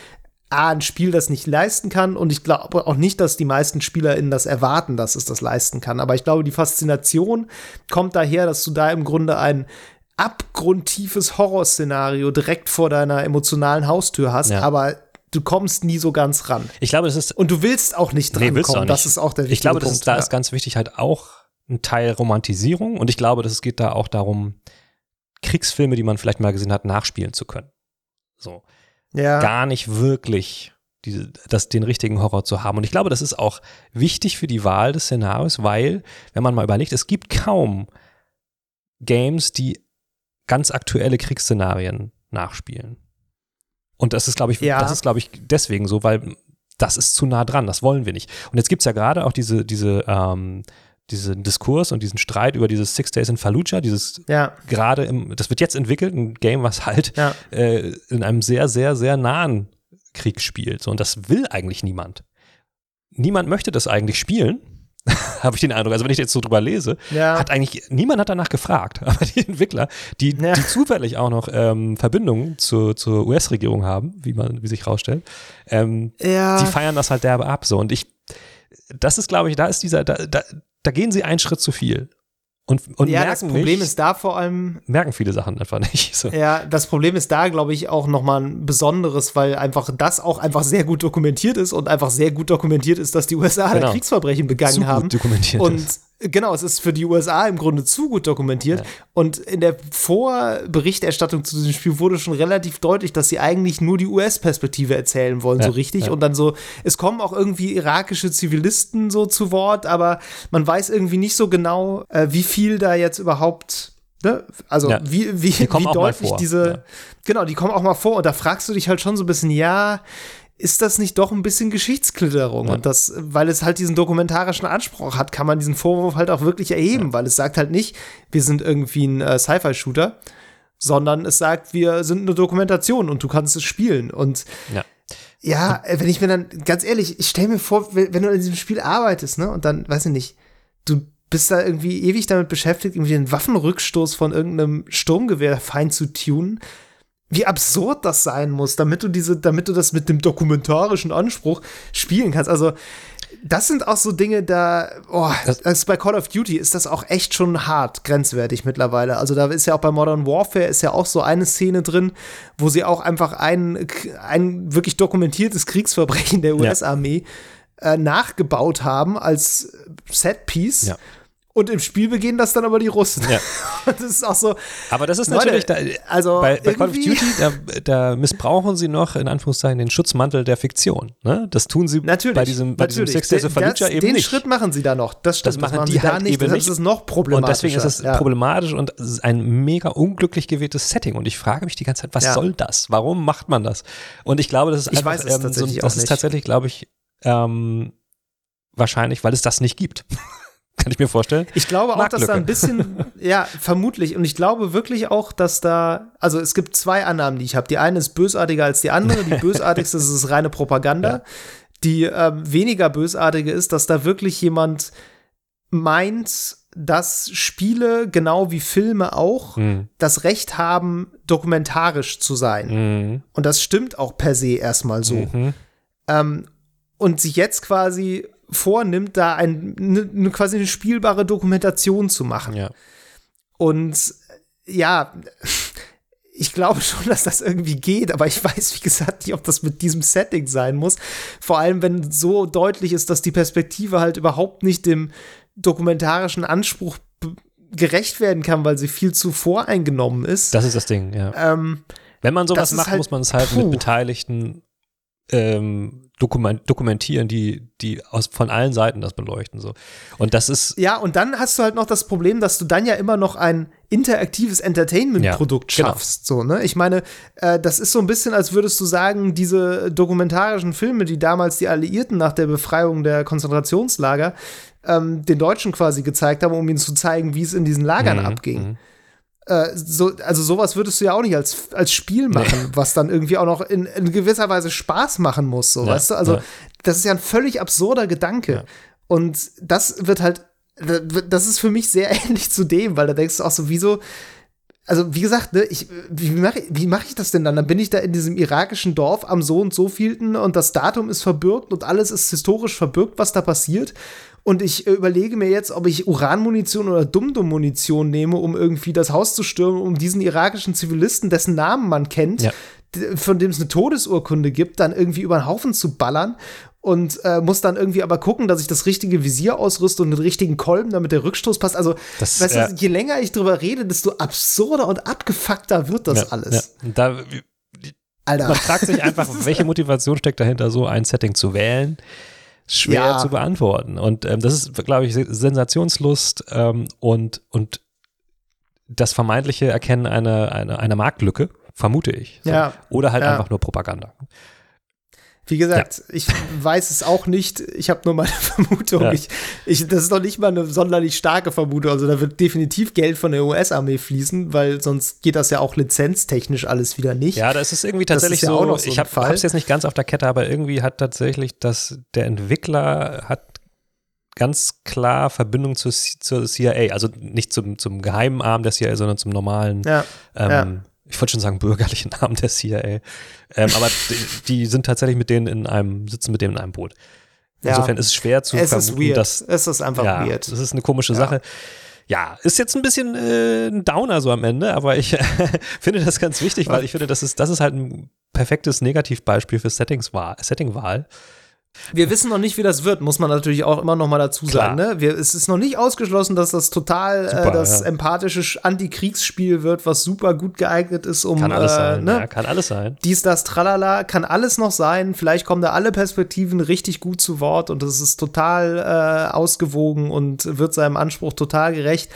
A, ein Spiel das nicht leisten kann und ich glaube auch nicht, dass die meisten SpielerInnen das erwarten, dass es das leisten kann. Aber ich glaube, die Faszination kommt daher, dass du da im Grunde ein abgrundtiefes Horrorszenario direkt vor deiner emotionalen Haustür hast, Ja. aber du kommst nie so ganz ran. Ich glaube, das ist Und du willst auch nicht Nee, dran du kommen. auch Das nicht. ist auch der wichtige Ich glaube, das Punkt. ist, da ja. ist ganz wichtig halt auch ein Teil Romantisierung und ich glaube, dass es geht da auch darum, Kriegsfilme, die man vielleicht mal gesehen hat, nachspielen zu können. So. ja. Gar nicht wirklich diese, das, den richtigen Horror zu haben. Und ich glaube, das ist auch wichtig für die Wahl des Szenarios, weil, wenn man mal überlegt, es gibt kaum Games, die ganz aktuelle Kriegsszenarien nachspielen. Und das ist, glaube ich, Ja. das ist, glaube ich, deswegen so, weil das ist zu nah dran, das wollen wir nicht. Und jetzt gibt es ja gerade auch diese, diese, ähm, diesen Diskurs und diesen Streit über dieses Six Days in Fallujah, dieses ja, gerade im, das wird jetzt entwickelt, ein Game, was halt ja. äh, in einem sehr, sehr, sehr nahen Krieg spielt. So, und das will eigentlich niemand. Niemand möchte das eigentlich spielen, habe ich den Eindruck. Also wenn ich jetzt so drüber lese, Ja. hat eigentlich, niemand hat danach gefragt. Aber die Entwickler, die, Ja. die zufällig auch noch ähm, Verbindungen zur, zur US-Regierung haben, wie man, wie sich rausstellt, ähm, ja. die feiern das halt derbe ab. So. Und ich, das ist, glaube ich, da ist dieser, da, da, da gehen sie einen Schritt zu viel. Und, und ja, merken das Problem nicht, ist da vor allem, merken viele Sachen einfach nicht. So. ja, das Problem ist da, glaube ich, auch nochmal ein besonderes, weil einfach das auch einfach sehr gut dokumentiert ist und einfach sehr gut dokumentiert ist, dass die USA da Genau. Kriegsverbrechen begangen Zu gut haben. dokumentiert Und ist. Genau, es ist für die USA im Grunde zu gut dokumentiert. Ja. Und in der Vorberichterstattung zu diesem Spiel wurde schon relativ deutlich, dass sie eigentlich nur die US-Perspektive erzählen wollen, Ja, so richtig. ja. Und dann so, es kommen auch irgendwie irakische Zivilisten so zu Wort, aber man weiß irgendwie nicht so genau, äh, wie viel da jetzt überhaupt. Ne? Also Ja. wie, wie, wie deutlich diese, ja. genau, die kommen auch mal vor und da fragst du dich halt schon so ein bisschen, ja, ist das nicht doch ein bisschen Geschichtsklitterung? Ja. Und das, weil es halt diesen dokumentarischen Anspruch hat, kann man diesen Vorwurf halt auch wirklich erheben, weil es sagt halt nicht, wir sind irgendwie ein äh, Sci-Fi-Shooter, sondern es sagt, wir sind eine Dokumentation und du kannst es spielen. Und Ja. ja, äh, wenn ich mir dann, ganz ehrlich, ich stelle mir vor, wenn, wenn du in diesem Spiel arbeitest, ne, und dann, weiß ich nicht, du bist da irgendwie ewig damit beschäftigt, irgendwie den Waffenrückstoß von irgendeinem Sturmgewehr fein zu tunen. Wie absurd das sein muss, damit du diese, damit du das mit dem dokumentarischen Anspruch spielen kannst. Also, das sind auch so Dinge, da, oh, das, bei Call of Duty ist das auch echt schon hart, grenzwertig mittlerweile. Also da ist ja auch bei Modern Warfare ist ja auch so eine Szene drin, wo sie auch einfach ein, ein wirklich dokumentiertes Kriegsverbrechen der Ja. US-Armee äh, nachgebaut haben als Setpiece. Ja. Und im Spiel begehen das dann aber die Russen. Ja. Und das ist auch so, Aber das ist Leute, natürlich, da, also bei, bei Call of Duty, da, da missbrauchen sie noch in Anführungszeichen den Schutzmantel der Fiktion. Ne? Das tun sie natürlich. bei diesem, bei diesem Days of Den- Fallujah das- eben Den nicht. Schritt machen sie da noch. Das stimmt. Das machen machen die sie da halt nicht. eben Das ist noch und problematischer. deswegen ist es ja. problematisch und es ist ein mega unglücklich gewähltes Setting. Und ich frage mich die ganze Zeit, was Ja. soll das? Warum macht man das? Und ich glaube, das ist einfach, ähm, so, tatsächlich das ist tatsächlich, glaube ich, ähm, wahrscheinlich, weil es das nicht gibt. Kann ich mir vorstellen. Ich glaube auch, dass da ein bisschen, ja, vermutlich. Und ich glaube wirklich auch, dass da, also es gibt zwei Annahmen, die ich habe. Die eine ist bösartiger als die andere. Die bösartigste ist es reine Propaganda. Ja. Die ähm, weniger bösartige ist, dass da wirklich jemand meint, dass Spiele, genau wie Filme auch, Mhm. das Recht haben, dokumentarisch zu sein. Mhm. Und das stimmt auch per se erstmal so. Mhm. Ähm, und sich jetzt quasi vornimmt, da ein, ne, ne, quasi eine spielbare Dokumentation zu machen. Ja. Und ja, ich glaube schon, dass das irgendwie geht, aber ich weiß, wie gesagt, nicht, ob das mit diesem Setting sein muss. Vor allem, wenn so deutlich ist, dass die Perspektive halt überhaupt nicht dem dokumentarischen Anspruch gerecht werden kann, weil sie viel zu voreingenommen ist. Das ist das Ding, ja. ähm, Wenn man sowas macht, halt- muss man es halt puh. mit Beteiligten ähm, dokument, dokumentieren, die, die aus, von allen Seiten das beleuchten. So. Und das ist, ja, und dann hast du halt noch das Problem, dass du dann ja immer noch ein interaktives Entertainment-Produkt Ja, genau. schaffst. So, ne? Ich meine, äh, das ist so ein bisschen, als würdest du sagen, diese dokumentarischen Filme, die damals die Alliierten nach der Befreiung der Konzentrationslager ähm, den Deutschen quasi gezeigt haben, um ihnen zu zeigen, wie es in diesen Lagern Mhm, abging. Äh, so, also sowas würdest du ja auch nicht als, als Spiel machen, was dann irgendwie auch noch in, in gewisser Weise Spaß machen muss, so, Ja, weißt du? Also, ja. das ist ja ein völlig absurder Gedanke. Ja. Und das wird halt, das ist für mich sehr ähnlich zu dem, weil da denkst du auch so, wieso, also wie gesagt, ne, ich, wie mache wie mach ich das denn dann? Dann bin ich da in diesem irakischen Dorf am so und so vielten und das Datum ist verbürgt und alles ist historisch verbürgt, was da passiert. Und ich äh, überlege mir jetzt, ob ich Uranmunition oder Dum-Dum-Munition nehme, um irgendwie das Haus zu stürmen, um diesen irakischen Zivilisten, dessen Namen man kennt, Ja. von dem es eine Todesurkunde gibt, dann irgendwie über den Haufen zu ballern und äh, muss dann irgendwie aber gucken, dass ich das richtige Visier ausrüste und den richtigen Kolben, damit der Rückstoß passt. Also, Das, weißt ja. du, je länger ich drüber rede, desto absurder und abgefuckter wird das ja, alles. Ja. Da, Alter. man fragt sich einfach, welche Motivation steckt dahinter, so ein Setting zu wählen. Schwer Ja. zu beantworten. Und ähm, das ist, glaube ich, Sensationslust ähm, und, und das vermeintliche Erkennen einer, einer, einer Marktlücke, vermute ich. So. Ja. Oder halt Ja. einfach nur Propaganda. Wie gesagt, ich weiß es auch nicht. Ich habe nur meine Vermutung. Ja. Ich, ich, das ist noch nicht mal eine sonderlich starke Vermutung. Also da wird definitiv Geld von der US-Armee fließen, weil sonst geht das ja auch lizenztechnisch alles wieder nicht. Ja, das ist irgendwie tatsächlich ist ja so, auch noch so ich habe es jetzt nicht ganz auf der Kette, aber irgendwie hat tatsächlich das, der Entwickler hat ganz klar Verbindung zur, zur CIA, also nicht zum, zum geheimen Arm der CIA, sondern zum normalen, Ja, ähm, ja. Ich wollte schon sagen bürgerlichen Arm der CIA. Ähm, aber die, die sind tatsächlich mit denen in einem, sitzen mit denen in einem Boot. Ja. Insofern ist es schwer zu es ist vermuten, weird. dass es ist einfach ja, weird. das ist eine komische Ja. Sache. Ja, ist jetzt ein bisschen äh, ein Downer so am Ende, aber ich finde das ganz wichtig, weil ich finde, das ist, das ist halt ein perfektes Negativbeispiel für Settingswahl, Settingwahl. Wir wissen noch nicht, wie das wird, muss man natürlich auch immer noch mal dazu sagen. Ne? Wir, es ist noch nicht ausgeschlossen, dass das total Super, äh, das ja. empathische Sch- Antikriegsspiel wird, was super gut geeignet ist, um Kann alles äh, sein. ne? Ja, kann alles sein. dies, das, tralala, kann alles noch sein. Vielleicht kommen da alle Perspektiven richtig gut zu Wort und es ist total äh, ausgewogen und wird seinem Anspruch total gerecht.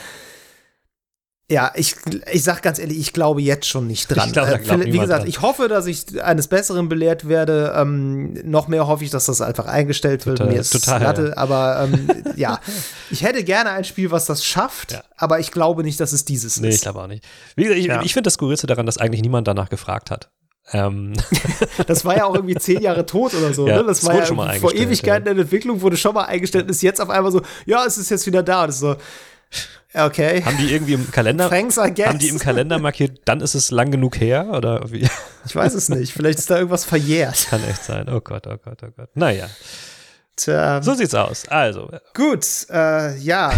Ja, ich, ich sag ganz ehrlich, ich glaube jetzt schon nicht dran. Ich glaube, da Äh, wie gesagt, dran. ich hoffe, dass ich eines Besseren belehrt werde. Ähm, noch mehr hoffe ich, dass das einfach eingestellt wird. Total, Mir ist total, Latte, aber ähm, ja, ich hätte gerne ein Spiel, was das schafft, Ja. aber ich glaube nicht, dass es dieses Nee, ich ist. glaube auch nicht. Wie gesagt, ich, Ja. ich finde das Skurrilste daran, dass eigentlich niemand danach gefragt hat. Ähm, Das war ja auch irgendwie zehn Jahre tot oder so. Ja, ne? Das es war ja vor Ewigkeiten in Entwicklung, wurde schon mal eingestellt und ist jetzt auf einmal so, ja, es ist jetzt wieder da. Und das ist so, okay. haben die irgendwie im Kalender, Thanks, I guess. haben die im Kalender markiert, dann ist es lang genug her? Oder wie? Ich weiß es nicht. Vielleicht ist da irgendwas verjährt. Kann echt sein. Oh Gott, oh Gott, oh Gott. Naja, Tja, so sieht's aus. Also, gut. Äh, ja,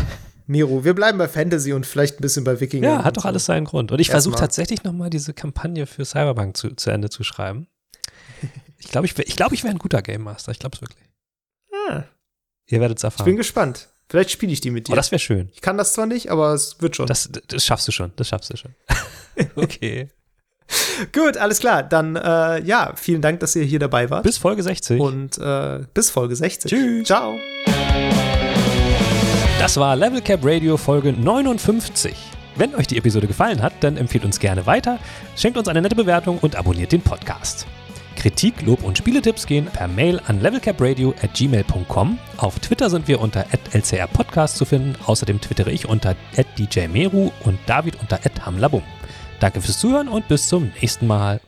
Miro, wir bleiben bei Fantasy und vielleicht ein bisschen bei Wikinger. Ja, hat doch alles seinen Grund. Und ich versuche tatsächlich noch mal diese Kampagne für Cyberpunk zu, zu Ende zu schreiben. Ich glaube, ich, wär- ich, glaub, ich wäre ein guter Game Master. Ich glaube es wirklich. Ah, Ihr werdet es ich bin erfahren. gespannt. Vielleicht spiele ich die mit dir. Oh, das wäre schön. ich kann das zwar nicht, aber es wird schon. Das, das schaffst du schon. Das schaffst du schon. okay. Gut, alles klar. Dann, äh, ja, vielen Dank, dass ihr hier dabei wart. Bis Folge 60. und äh, bis Folge 60. Tschüss. Ciao. Das war Level Cap Radio Folge 59. Wenn euch die Episode gefallen hat, dann empfehlt uns gerne weiter, schenkt uns eine nette Bewertung und abonniert den Podcast. Kritik, Lob und Spieletipps gehen per Mail an levelcapradio at gmail.com. Auf Twitter sind wir unter lcrpodcast zu finden. Außerdem twittere ich unter djmeru und David unter hamlabum. Danke fürs Zuhören und bis zum nächsten Mal.